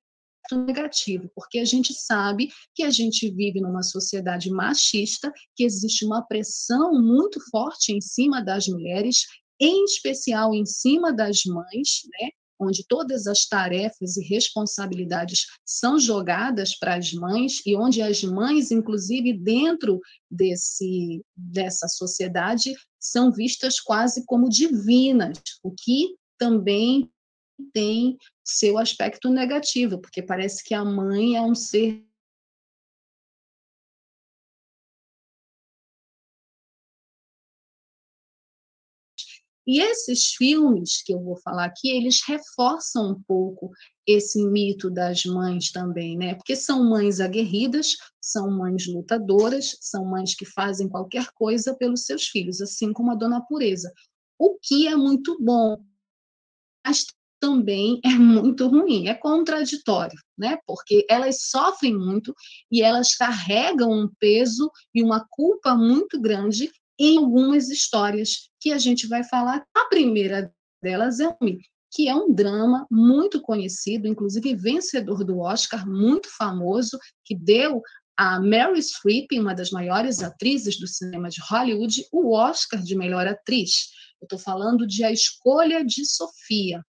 Speaker 2: negativo, porque a gente sabe que a gente vive numa sociedade machista, que existe uma pressão muito forte em cima das mulheres, em especial em cima das mães, né? onde todas as tarefas e responsabilidades são jogadas para as mães e onde as mães, inclusive dentro desse dessa sociedade, são vistas quase como divinas, o que também tem seu aspecto negativo, porque parece que a mãe é um ser E esses filmes que eu vou falar aqui, eles reforçam um pouco esse mito das mães também, né? Porque são mães aguerridas, são mães lutadoras, são mães que fazem qualquer coisa pelos seus filhos, assim como a dona Pureza. O que é muito bom, mas também é muito ruim, é contraditório, né? Porque elas sofrem muito e elas carregam um peso e uma culpa muito grande em algumas histórias que a gente vai falar. A primeira delas é Me, que é um drama muito conhecido, inclusive vencedor do Oscar, muito famoso, que deu a Mary Streep, uma das maiores atrizes do cinema de Hollywood, o Oscar de melhor atriz. Eu estou falando de A Escolha de Sofia.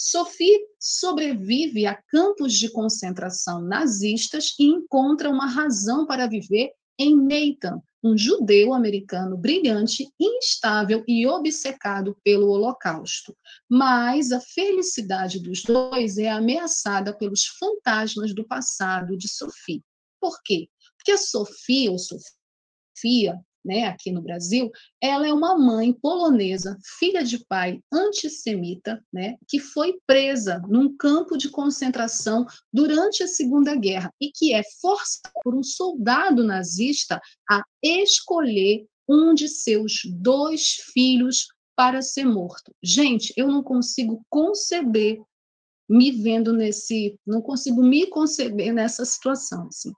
Speaker 2: Sophie sobrevive a campos de concentração nazistas e encontra uma razão para viver em Nathan, um judeu americano brilhante, instável e obcecado pelo Holocausto. Mas a felicidade dos dois é ameaçada pelos fantasmas do passado de Sophie. Por quê? Porque a Sofia, ou Sofia, né, aqui no Brasil, ela é uma mãe polonesa, filha de pai antissemita, né, que foi presa num campo de concentração durante a Segunda Guerra e que é forçada por um soldado nazista a escolher um de seus dois filhos para ser morto. Gente, eu não consigo conceber me vendo nesse, não consigo me conceber nessa situação, assim.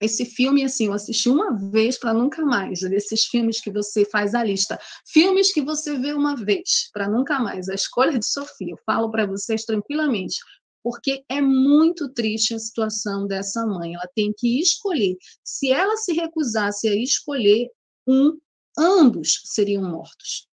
Speaker 2: Esse filme, assim, eu assisti uma vez para nunca mais. Desses filmes que você faz a lista. Filmes que você vê uma vez para nunca mais. A escolha de Sofia. Eu falo para vocês tranquilamente. Porque é muito triste a situação dessa mãe. Ela tem que escolher. Se ela se recusasse a escolher um, ambos seriam mortos.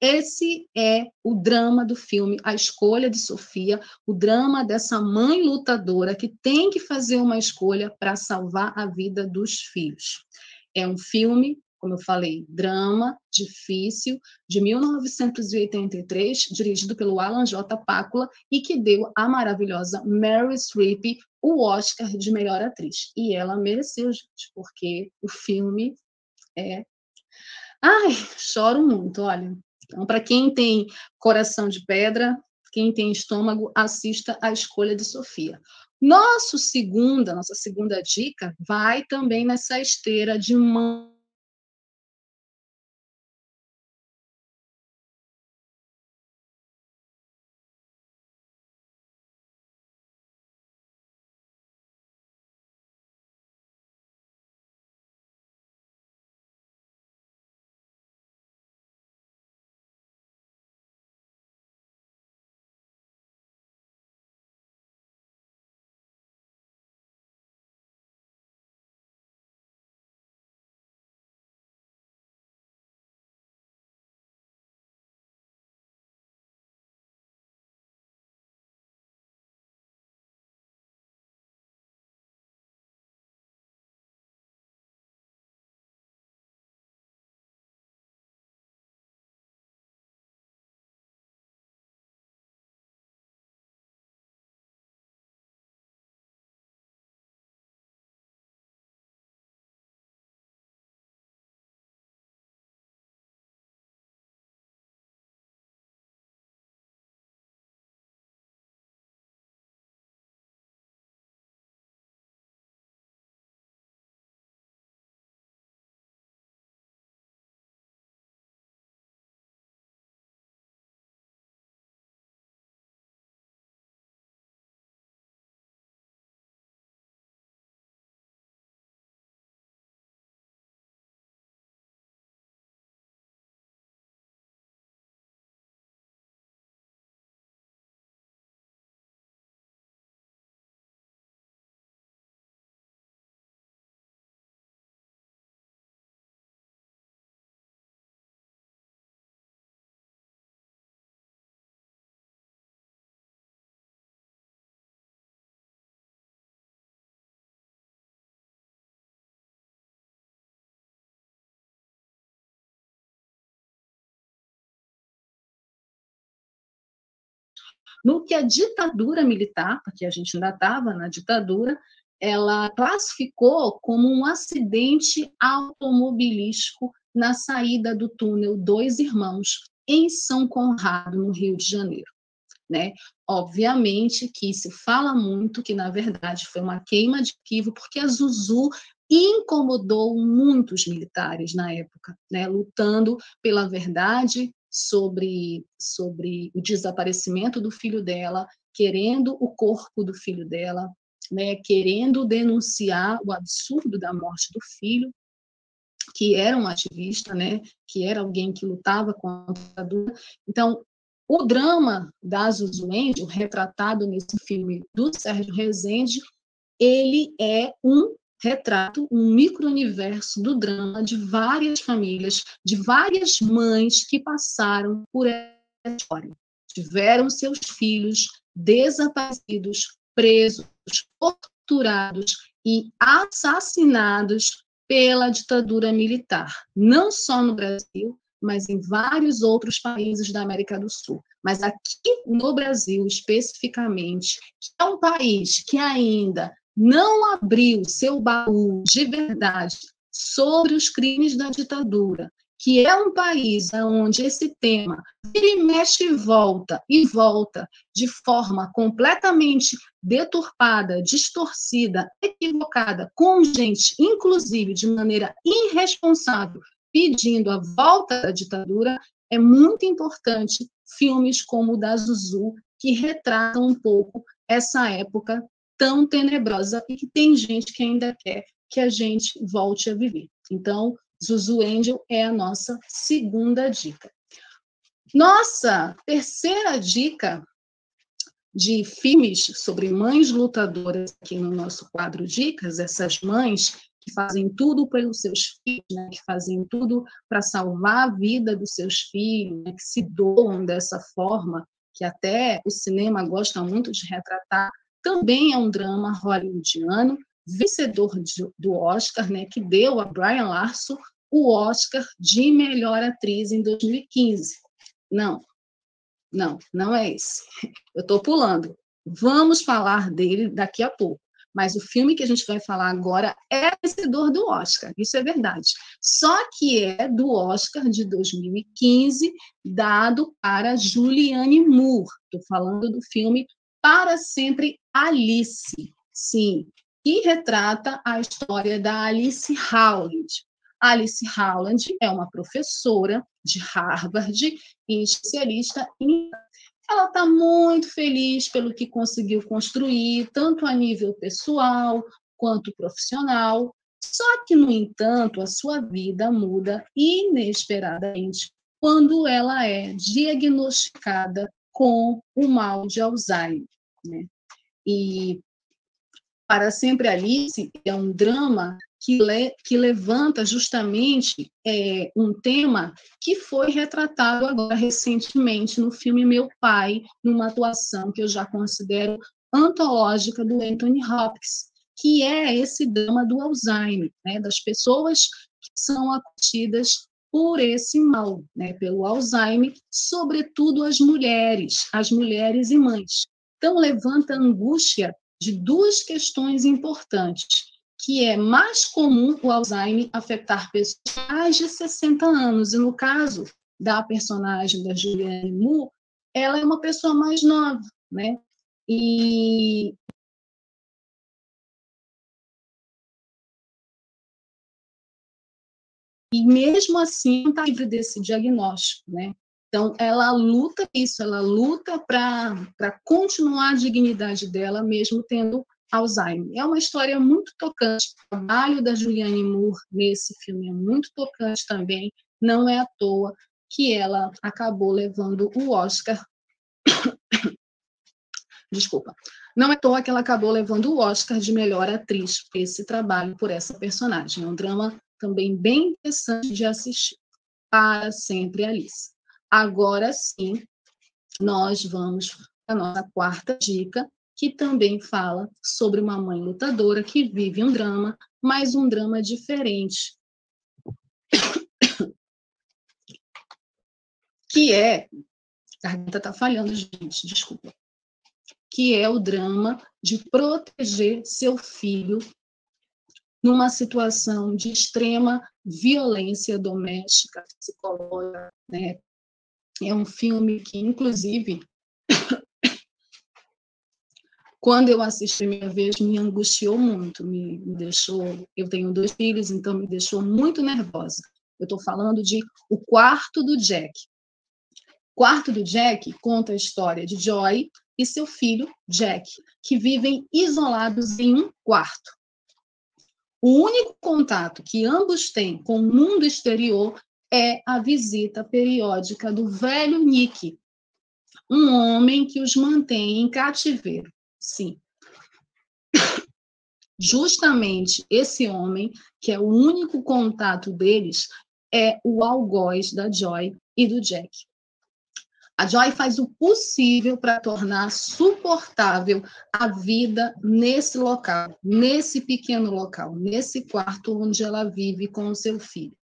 Speaker 2: Esse é o drama do filme A Escolha de Sofia, o drama dessa mãe lutadora que tem que fazer uma escolha para salvar a vida dos filhos. É um filme, como eu falei, drama difícil, de 1983, dirigido pelo Alan J. Pácula e que deu à maravilhosa Mary Streep o Oscar de melhor atriz. E ela mereceu, gente, porque o filme é Ai, choro muito, olha. Então, para quem tem coração de pedra, quem tem estômago, assista a escolha de Sofia. Nosso segunda, nossa segunda dica vai também nessa esteira de mãe no que a ditadura militar, porque a gente ainda estava na ditadura, ela classificou como um acidente automobilístico na saída do túnel Dois Irmãos, em São Conrado, no Rio de Janeiro. Né? Obviamente que se fala muito que, na verdade, foi uma queima de arquivo, porque a Zuzu incomodou muitos militares na época, né? lutando pela verdade sobre, sobre o desaparecimento do filho dela, querendo o corpo do filho dela, né? querendo denunciar o absurdo da morte do filho, que era um ativista, né, que era alguém que lutava contra a ditadura. Então, o drama da Zuzuende, retratado nesse filme do Sérgio Rezende, ele é um retrato, um micro-universo do drama de várias famílias, de várias mães que passaram por essa história. Tiveram seus filhos desaparecidos, presos, torturados e assassinados pela ditadura militar, não só no Brasil, mas em vários outros países da América do Sul. Mas aqui no Brasil, especificamente, que é um país que ainda não abriu seu baú de verdade sobre os crimes da ditadura, que é um país onde esse tema ele mexe e volta e volta de forma completamente deturpada, distorcida, equivocada, com gente, inclusive de maneira irresponsável, pedindo a volta da ditadura, é muito importante filmes como o da Zuzu, que retratam um pouco essa época tão tenebrosa e que tem gente que ainda quer que a gente volte a viver. Então, Zuzu Angel é a nossa segunda dica. Nossa terceira dica de filmes sobre mães lutadoras aqui no nosso quadro Dicas, essas mães que fazem tudo pelos seus filhos, né, que fazem tudo para salvar a vida dos seus filhos, né, que se doam dessa forma, que até o cinema gosta muito de retratar, também é um drama hollywoodiano, vencedor de, do Oscar, né, que deu a Brian Larson o Oscar de melhor atriz em 2015. Não, não, não é esse. Eu estou pulando. Vamos falar dele daqui a pouco. Mas o filme que a gente vai falar agora é vencedor do Oscar, isso é verdade. Só que é do Oscar de 2015, dado para Julianne Moore. Estou falando do filme Para Sempre Alice. Sim, que retrata a história da Alice Howland. Alice Howland é uma professora de Harvard e especialista em ela está muito feliz pelo que conseguiu construir, tanto a nível pessoal quanto profissional. Só que, no entanto, a sua vida muda inesperadamente quando ela é diagnosticada com o mal de Alzheimer. Né? E Para Sempre Alice é um drama que, le, que levanta justamente é, um tema que foi retratado agora recentemente no filme Meu Pai, numa atuação que eu já considero antológica do Anthony Hopkins, que é esse drama do Alzheimer, né, das pessoas que são acometidas por esse mal, né, pelo Alzheimer, sobretudo as mulheres, as mulheres e mães. Então, levanta a angústia de duas questões importantes que é mais comum o Alzheimer afetar pessoas mais de 60 anos. E no caso da personagem da Julianne Moore, ela é uma pessoa mais nova, né? E e mesmo assim não está livre desse diagnóstico, né? Então, ela luta isso, ela luta para continuar a dignidade dela, mesmo tendo Alzheimer. É uma história muito tocante. O trabalho da Julianne Moore nesse filme é muito tocante também. Não é à toa que ela acabou levando o Oscar. [COUGHS] Desculpa. Não é à toa que ela acabou levando o Oscar de melhor atriz por esse trabalho, por essa personagem. É um drama também bem interessante de assistir. Para sempre, Alice. Agora sim, nós vamos para a nossa quarta dica, que também fala sobre uma mãe lutadora que vive um drama, mas um drama diferente. [COUGHS] Que é. A garganta está falhando, gente, desculpa. que é o drama de proteger seu filho numa situação de extrema violência doméstica, psicológica, né? É um filme que, inclusive, [COUGHS] quando eu assisti a primeira vez, me angustiou muito, me, me deixou. Eu tenho dois filhos, então me deixou muito nervosa. Eu estou falando de O Quarto do Jack. Quarto do Jack conta a história de Joy e seu filho, Jack, que vivem isolados em um quarto. O único contato que ambos têm com o mundo exterior é a visita periódica do velho Nick, um homem que os mantém em cativeiro. Sim. Justamente esse homem, que é o único contato deles, é o algoz da Joy e do Jack. A Joy faz o possível para tornar suportável a vida nesse local, nesse pequeno local, nesse quarto onde ela vive com o seu filho.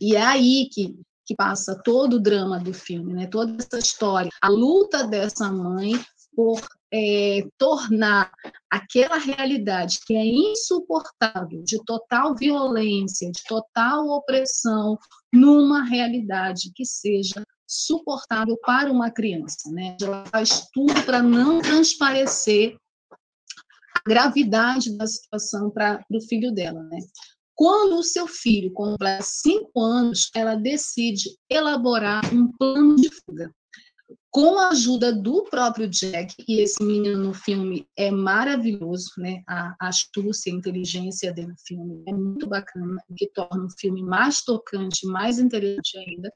Speaker 2: E é aí que, que passa todo o drama do filme, né? toda essa história, a luta dessa mãe por é, tornar aquela realidade que é insuportável, de total violência, de total opressão, numa realidade que seja suportável para uma criança. Né? Ela faz tudo para não transparecer a gravidade da situação para o filho dela. Né? Quando o seu filho completa cinco anos, ela decide elaborar um plano de fuga. Com a ajuda do próprio Jack, e esse menino no filme é maravilhoso, né? A, astúcia, a inteligência dele no filme é muito bacana, que torna o filme mais tocante, mais interessante ainda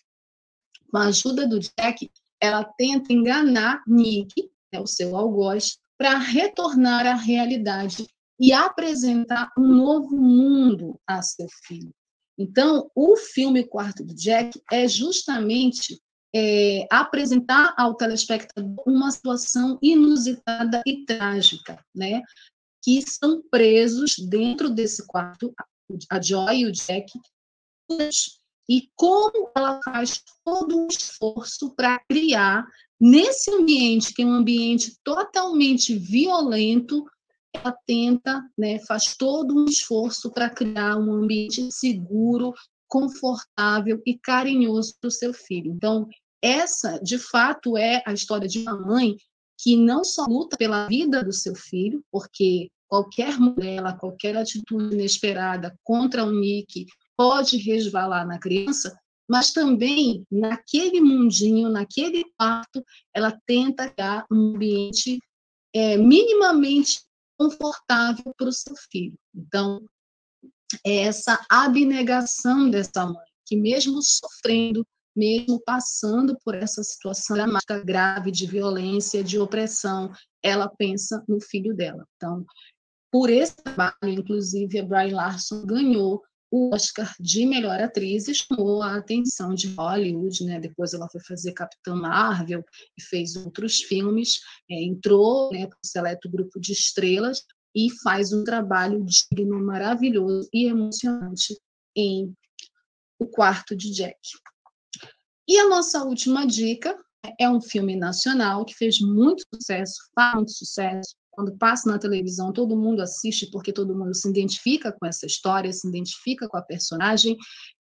Speaker 2: com a ajuda do Jack, ela tenta enganar Nick, né, o seu algoz, para retornar à realidade e apresentar um novo mundo a seu filho. Então, o filme Quarto do Jack é justamente é, apresentar ao telespectador uma situação inusitada e trágica, né? Que estão presos dentro desse quarto, a Joy e o Jack, e como ela faz todo um esforço para criar nesse ambiente que é um ambiente totalmente violento, ela tenta, né, faz todo um esforço para criar um ambiente seguro, confortável e carinhoso para o seu filho. Então, essa, de fato, é a história de uma mãe que não só luta pela vida do seu filho, porque qualquer mulher, qualquer atitude inesperada contra o Nick pode resvalar na criança, mas também naquele mundinho, naquele quarto, ela tenta criar um ambiente é, minimamente confortável para o seu filho. Então, é essa abnegação dessa mãe, que mesmo sofrendo, mesmo passando por essa situação dramática, grave de violência, de opressão, ela pensa no filho dela. Então, por esse trabalho, inclusive, a Brian Larson ganhou o Oscar de melhor atriz chamou a atenção de Hollywood, né? Depois ela foi fazer Capitã Marvel e fez outros filmes, é, entrou né, para o seleto grupo de estrelas e faz um trabalho digno, maravilhoso e emocionante em O Quarto de Jack. E a nossa última dica é um filme nacional que fez muito sucesso, faz muito sucesso, quando passa na televisão, todo mundo assiste porque todo mundo se identifica com essa história, se identifica com a personagem,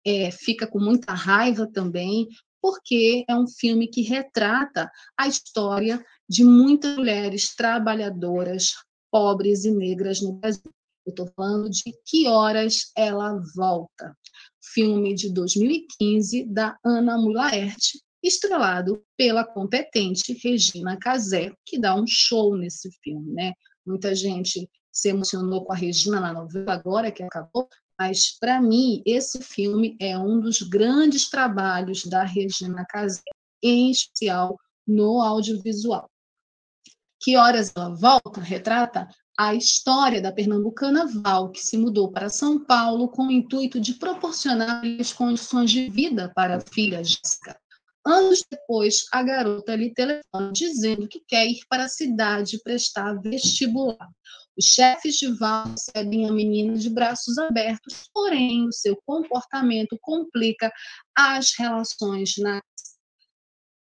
Speaker 2: é, fica com muita raiva também, porque é um filme que retrata a história de muitas mulheres trabalhadoras, pobres e negras no Brasil. Eu estou falando de Que Horas Ela Volta, filme de 2015 da Ana Mulaert, estrelado pela competente Regina Casé, que dá um show nesse filme, né? Muita gente se emocionou com a Regina na novela agora que acabou, mas para mim esse filme é um dos grandes trabalhos da Regina Casé, em especial no audiovisual. Que horas ela volta retrata a história da pernambucana Val, que se mudou para São Paulo com o intuito de proporcionar as condições de vida para a filha Jéssica. Anos depois, a garota lhe telefona dizendo que quer ir para a cidade prestar vestibular. Os chefes de Val recebem a menina de braços abertos, porém o seu comportamento complica as relações na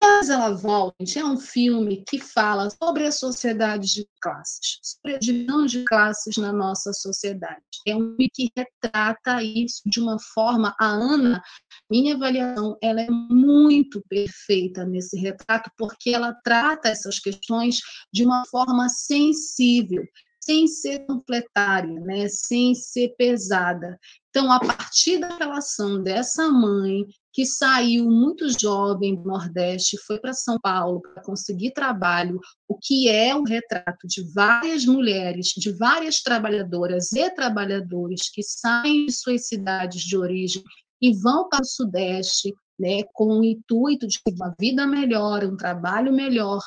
Speaker 2: Mas ela volta, é um filme que fala sobre a sociedade de classes, sobre a divisão de classes na nossa sociedade. É um filme que retrata isso de uma forma. A Ana, minha avaliação, ela é muito perfeita nesse retrato, porque ela trata essas questões de uma forma sensível sem ser completária, né? sem ser pesada. Então, a partir da relação dessa mãe, que saiu muito jovem do Nordeste, foi para São Paulo para conseguir trabalho, o que é um retrato de várias mulheres, de várias trabalhadoras e trabalhadores que saem de suas cidades de origem e vão para o Sudeste, né, com o intuito de uma vida melhor, um trabalho melhor,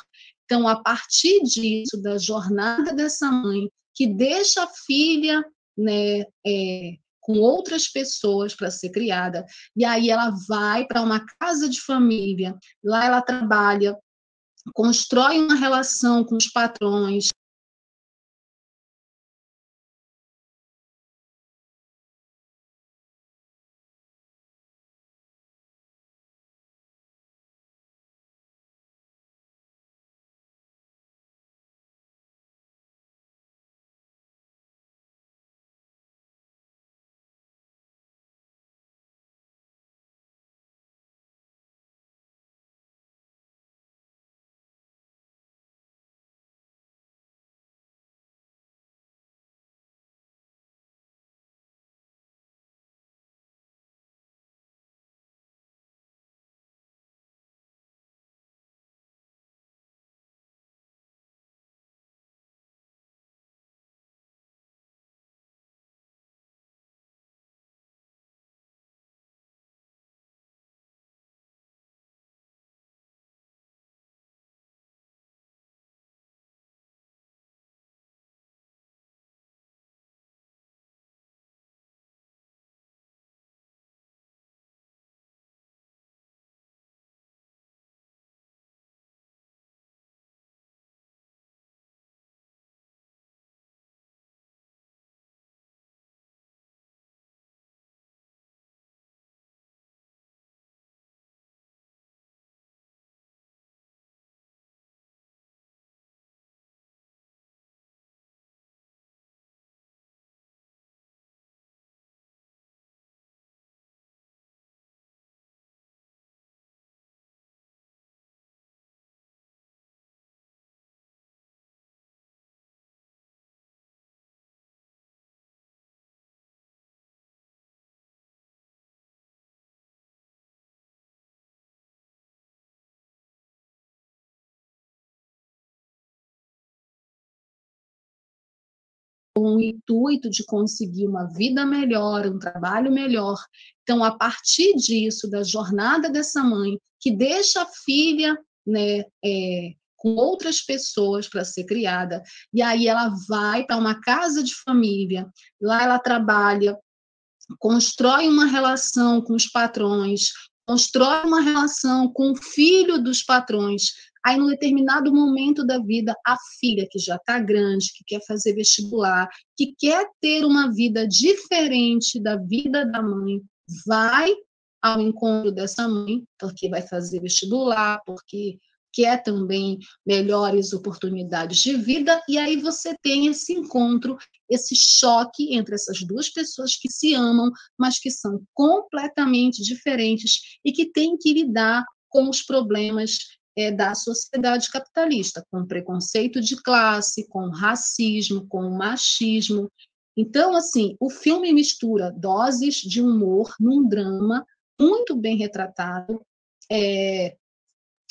Speaker 2: então, a partir disso, da jornada dessa mãe, que deixa a filha né, é, com outras pessoas para ser criada, e aí ela vai para uma casa de família, lá ela trabalha, constrói uma relação com os patrões, com o intuito de conseguir uma vida melhor, um trabalho melhor. Então, a partir disso, da jornada dessa mãe, que deixa a filha né, é, com outras pessoas para ser criada, e aí ela vai para uma casa de família, lá ela trabalha, constrói uma relação com os patrões, constrói uma relação com o filho dos patrões, Aí, num determinado momento da vida, a filha que já está grande, que quer fazer vestibular, que quer ter uma vida diferente da vida da mãe, vai ao encontro dessa mãe, porque vai fazer vestibular, porque quer também melhores oportunidades de vida, e aí você tem esse encontro, esse choque entre essas duas pessoas que se amam, mas que são completamente diferentes e que têm que lidar com os problemas é, da sociedade capitalista, com preconceito de classe, com racismo, com machismo. Então, assim, o filme mistura doses de humor num drama muito bem retratado, é,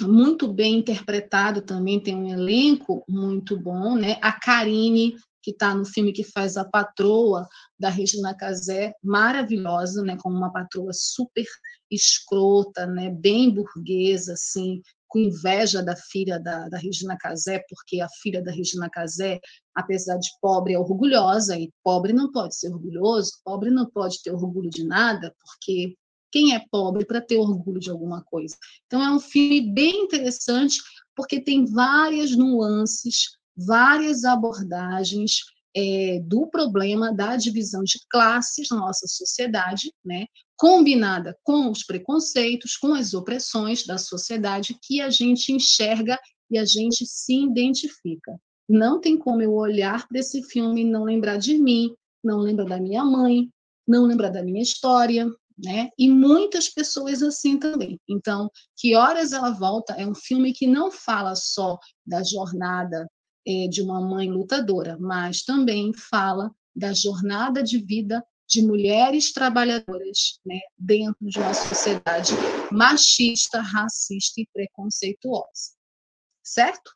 Speaker 2: muito bem interpretado também, tem um elenco muito bom, né? A Karine, que está no filme que faz a patroa da Regina Casé, maravilhosa, né? Como uma patroa super escrota, né? Bem burguesa, assim, com inveja da filha da, da Regina Casé, porque a filha da Regina Casé, apesar de pobre, é orgulhosa, e pobre não pode ser orgulhoso, pobre não pode ter orgulho de nada, porque quem é pobre para ter orgulho de alguma coisa? Então, é um filme bem interessante, porque tem várias nuances, várias abordagens, é, do problema da divisão de classes na nossa sociedade, né, combinada com os preconceitos, com as opressões da sociedade que a gente enxerga e a gente se identifica. Não tem como eu olhar para esse filme e não lembrar de mim, não lembrar da minha mãe, não lembrar da minha história, né? E muitas pessoas assim também. Então, Que Horas Ela Volta é um filme que não fala só da jornada é, de uma mãe lutadora, mas também fala da jornada de vida de mulheres trabalhadoras né, dentro de uma sociedade machista, racista e preconceituosa. Certo?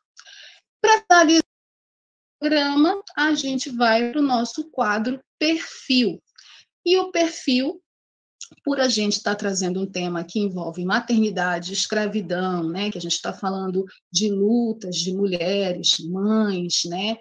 Speaker 2: Para analisar o programa, a gente vai para o nosso quadro perfil. E o perfil por a gente estar tá trazendo um tema que envolve maternidade, escravidão, né, que a gente está falando de lutas de mulheres, mães, né,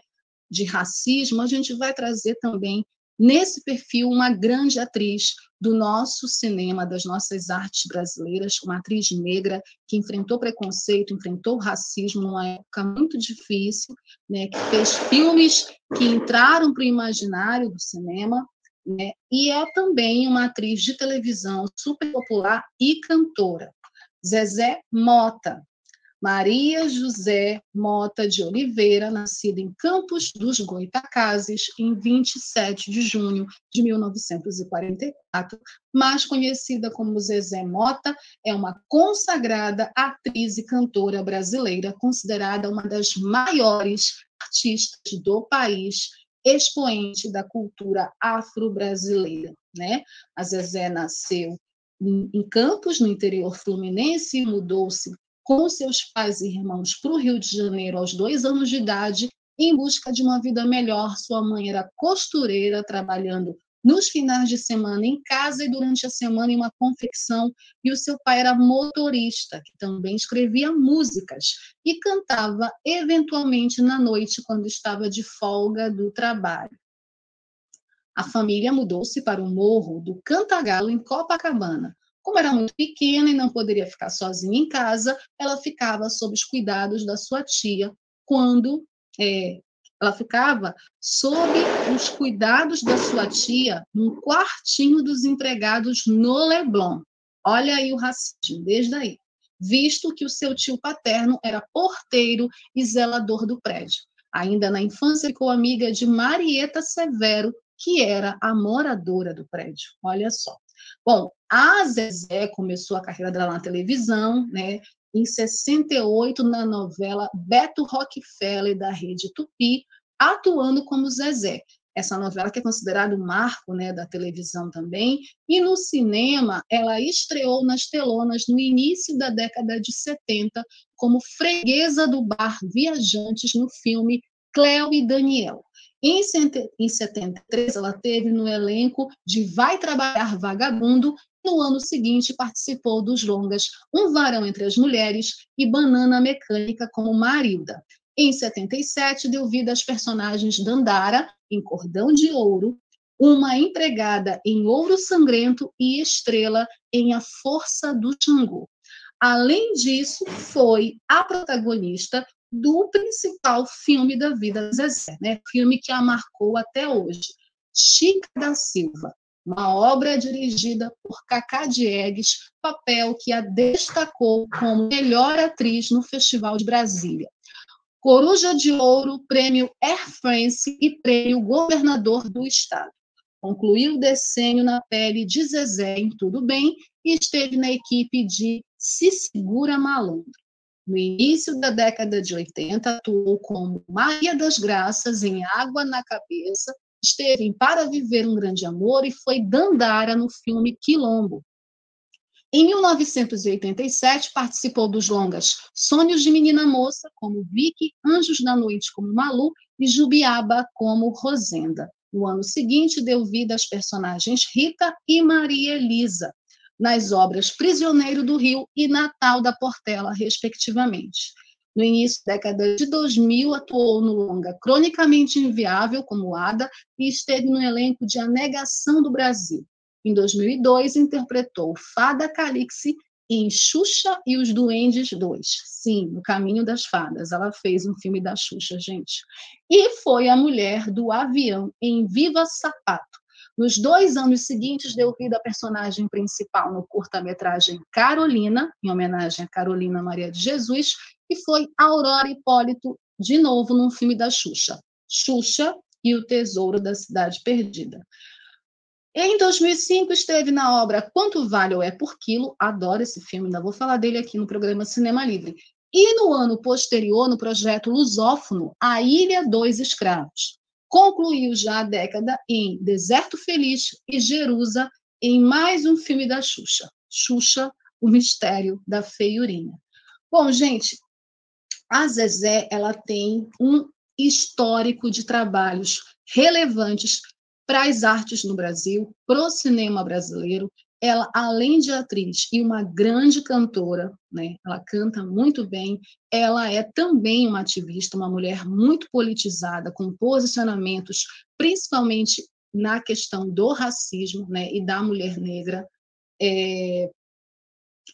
Speaker 2: de racismo, a gente vai trazer também nesse perfil uma grande atriz do nosso cinema, das nossas artes brasileiras, uma atriz negra que enfrentou preconceito, enfrentou racismo numa época muito difícil, né, que fez filmes que entraram para o imaginário do cinema né? e é também uma atriz de televisão super popular e cantora. Zezé Mota, Maria José Mota de Oliveira, nascida em Campos dos Goitacazes, em 27 de junho de 1944, mais conhecida como Zezé Mota, é uma consagrada atriz e cantora brasileira, considerada uma das maiores artistas do país expoente da cultura afro-brasileira. Né? A Zezé nasceu em Campos, no interior fluminense, e mudou-se com seus pais e irmãos para o Rio de Janeiro aos dois anos de idade, em busca de uma vida melhor. Sua mãe era costureira, trabalhando nos finais de semana em casa e durante a semana em uma confecção, e o seu pai era motorista, que também escrevia músicas e cantava eventualmente na noite quando estava de folga do trabalho. A família mudou-se para o morro do Cantagalo, em Copacabana. Como era muito pequena e não poderia ficar sozinha em casa, ela ficava sob os cuidados da sua tia quando é, ela ficava sob os cuidados da sua tia, num quartinho dos empregados no Leblon. Olha aí o racismo, desde aí. Visto que o seu tio paterno era porteiro e zelador do prédio. Ainda na infância, ficou amiga de Marieta Severo, que era a moradora do prédio. Olha só. Bom, a Zezé começou a carreira dela na televisão, né? Em 68 na novela Beto Rockefeller da Rede Tupi, atuando como Zezé. Essa novela que é considerada um marco né, da televisão também. E no cinema, ela estreou nas telonas no início da década de 70 como freguesa do bar Viajantes no filme Cleo e Daniel. Em 73, ela teve no elenco de Vai Trabalhar Vagabundo no ano seguinte, participou dos longas Um Varão entre as Mulheres e Banana Mecânica como Marilda. Em 77, deu vida às personagens Dandara, em Cordão de Ouro, uma empregada em Ouro Sangrento e Estrela em A Força do Xangô. Além disso, foi a protagonista do principal filme da vida de Zezé, né? filme que a marcou até hoje, Chica da Silva, uma obra dirigida por Cacá Diegues, papel que a destacou como melhor atriz no Festival de Brasília. Coruja de Ouro, Prêmio Air France e Prêmio Governador do Estado. Concluiu o decênio na pele de Zezé em Tudo Bem e esteve na equipe de Se Segura Malandro. No início da década de 80, atuou como Maria das Graças em Água na Cabeça esteve em Para Viver um Grande Amor e foi Dandara no filme Quilombo. Em 1987, participou dos longas Sonhos de Menina Moça, como Vicky, Anjos da Noite, como Malu, e Jubiaba, como Rosenda. No ano seguinte, deu vida às personagens Rita e Maria Elisa, nas obras Prisioneiro do Rio e Natal da Portela, respectivamente. No início da década de 2000, atuou no longa Cronicamente Inviável, como Ada, e esteve no elenco de A Negação do Brasil. Em 2002, interpretou Fada Calixi em Xuxa e os Duendes 2. Sim, no Caminho das Fadas. Ela fez um filme da Xuxa, gente. E foi a mulher do avião em Viva Sapato. Nos dois anos seguintes, deu vida à personagem principal no curta-metragem Carolina, em homenagem a Carolina Maria de Jesus, e foi Aurora Hipólito, de novo, num filme da Xuxa. Xuxa e o Tesouro da Cidade Perdida. Em 2005 esteve na obra Quanto Vale ou É por Quilo, adoro esse filme, ainda vou falar dele aqui no programa Cinema Livre. E no ano posterior, no projeto Lusófono, A Ilha dos Escravos. Concluiu já a década em Deserto Feliz e Jerusa, em mais um filme da Xuxa, Xuxa, o Mistério da Feiurinha. Bom, gente, a Zezé ela tem um histórico de trabalhos relevantes para as artes no Brasil, para o cinema brasileiro. Ela, além de atriz e uma grande cantora, né, ela canta muito bem, ela é também uma ativista, uma mulher muito politizada, com posicionamentos, principalmente na questão do racismo né, e da mulher negra. É,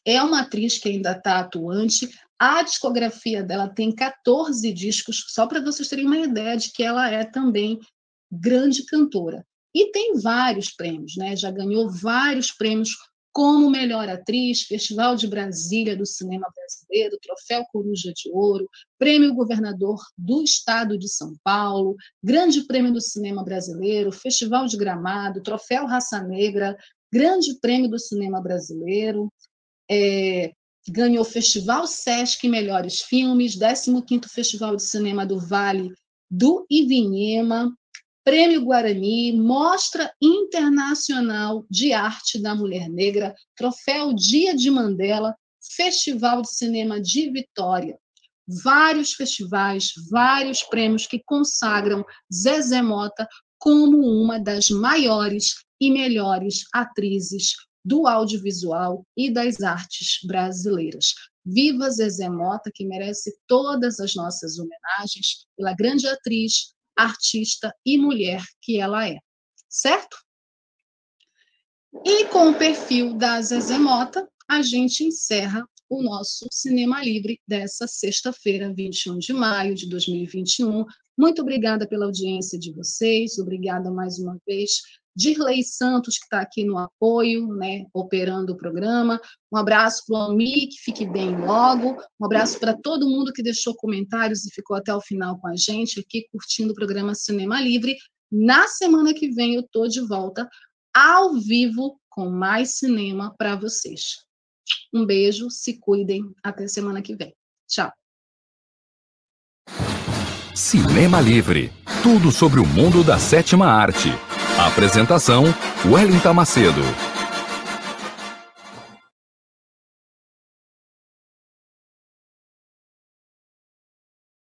Speaker 2: é uma atriz que ainda está atuante. A discografia dela tem 14 discos, só para vocês terem uma ideia de que ela é também grande cantora. E tem vários prêmios, né? Já ganhou vários prêmios como melhor atriz, Festival de Brasília do Cinema Brasileiro, Troféu Coruja de Ouro, Prêmio Governador do Estado de São Paulo, Grande Prêmio do Cinema Brasileiro, Festival de Gramado, Troféu Raça Negra, Grande Prêmio do Cinema Brasileiro, é, ganhou Festival Sesc Melhores Filmes, 15º Festival de Cinema do Vale do Ivinhema, Prêmio Guarani, Mostra Internacional de Arte da Mulher Negra, Troféu Dia de Mandela, Festival de Cinema de Vitória. Vários festivais, vários prêmios que consagram Zezé Mota como uma das maiores e melhores atrizes do audiovisual e das artes brasileiras. Viva Zezé Mota, que merece todas as nossas homenagens pela grande atriz, artista e mulher que ela é, certo? E com o perfil da Zezé Mota, a gente encerra o nosso Cinema Livre dessa sexta-feira, 21 de maio de 2021. Muito obrigada pela audiência de vocês, obrigada mais uma vez Dirley Santos, que está aqui no apoio, né, operando o programa. Um abraço para o Almi, que fique bem logo. Um abraço para todo mundo que deixou comentários e ficou até o final com a gente aqui, curtindo o programa Cinema Livre. Na semana que vem eu estou de volta ao vivo com mais cinema para vocês. Um beijo, se cuidem, até semana que vem. Tchau.
Speaker 1: Cinema Livre tudo sobre o mundo da sétima arte. Apresentação: Wellington Macedo.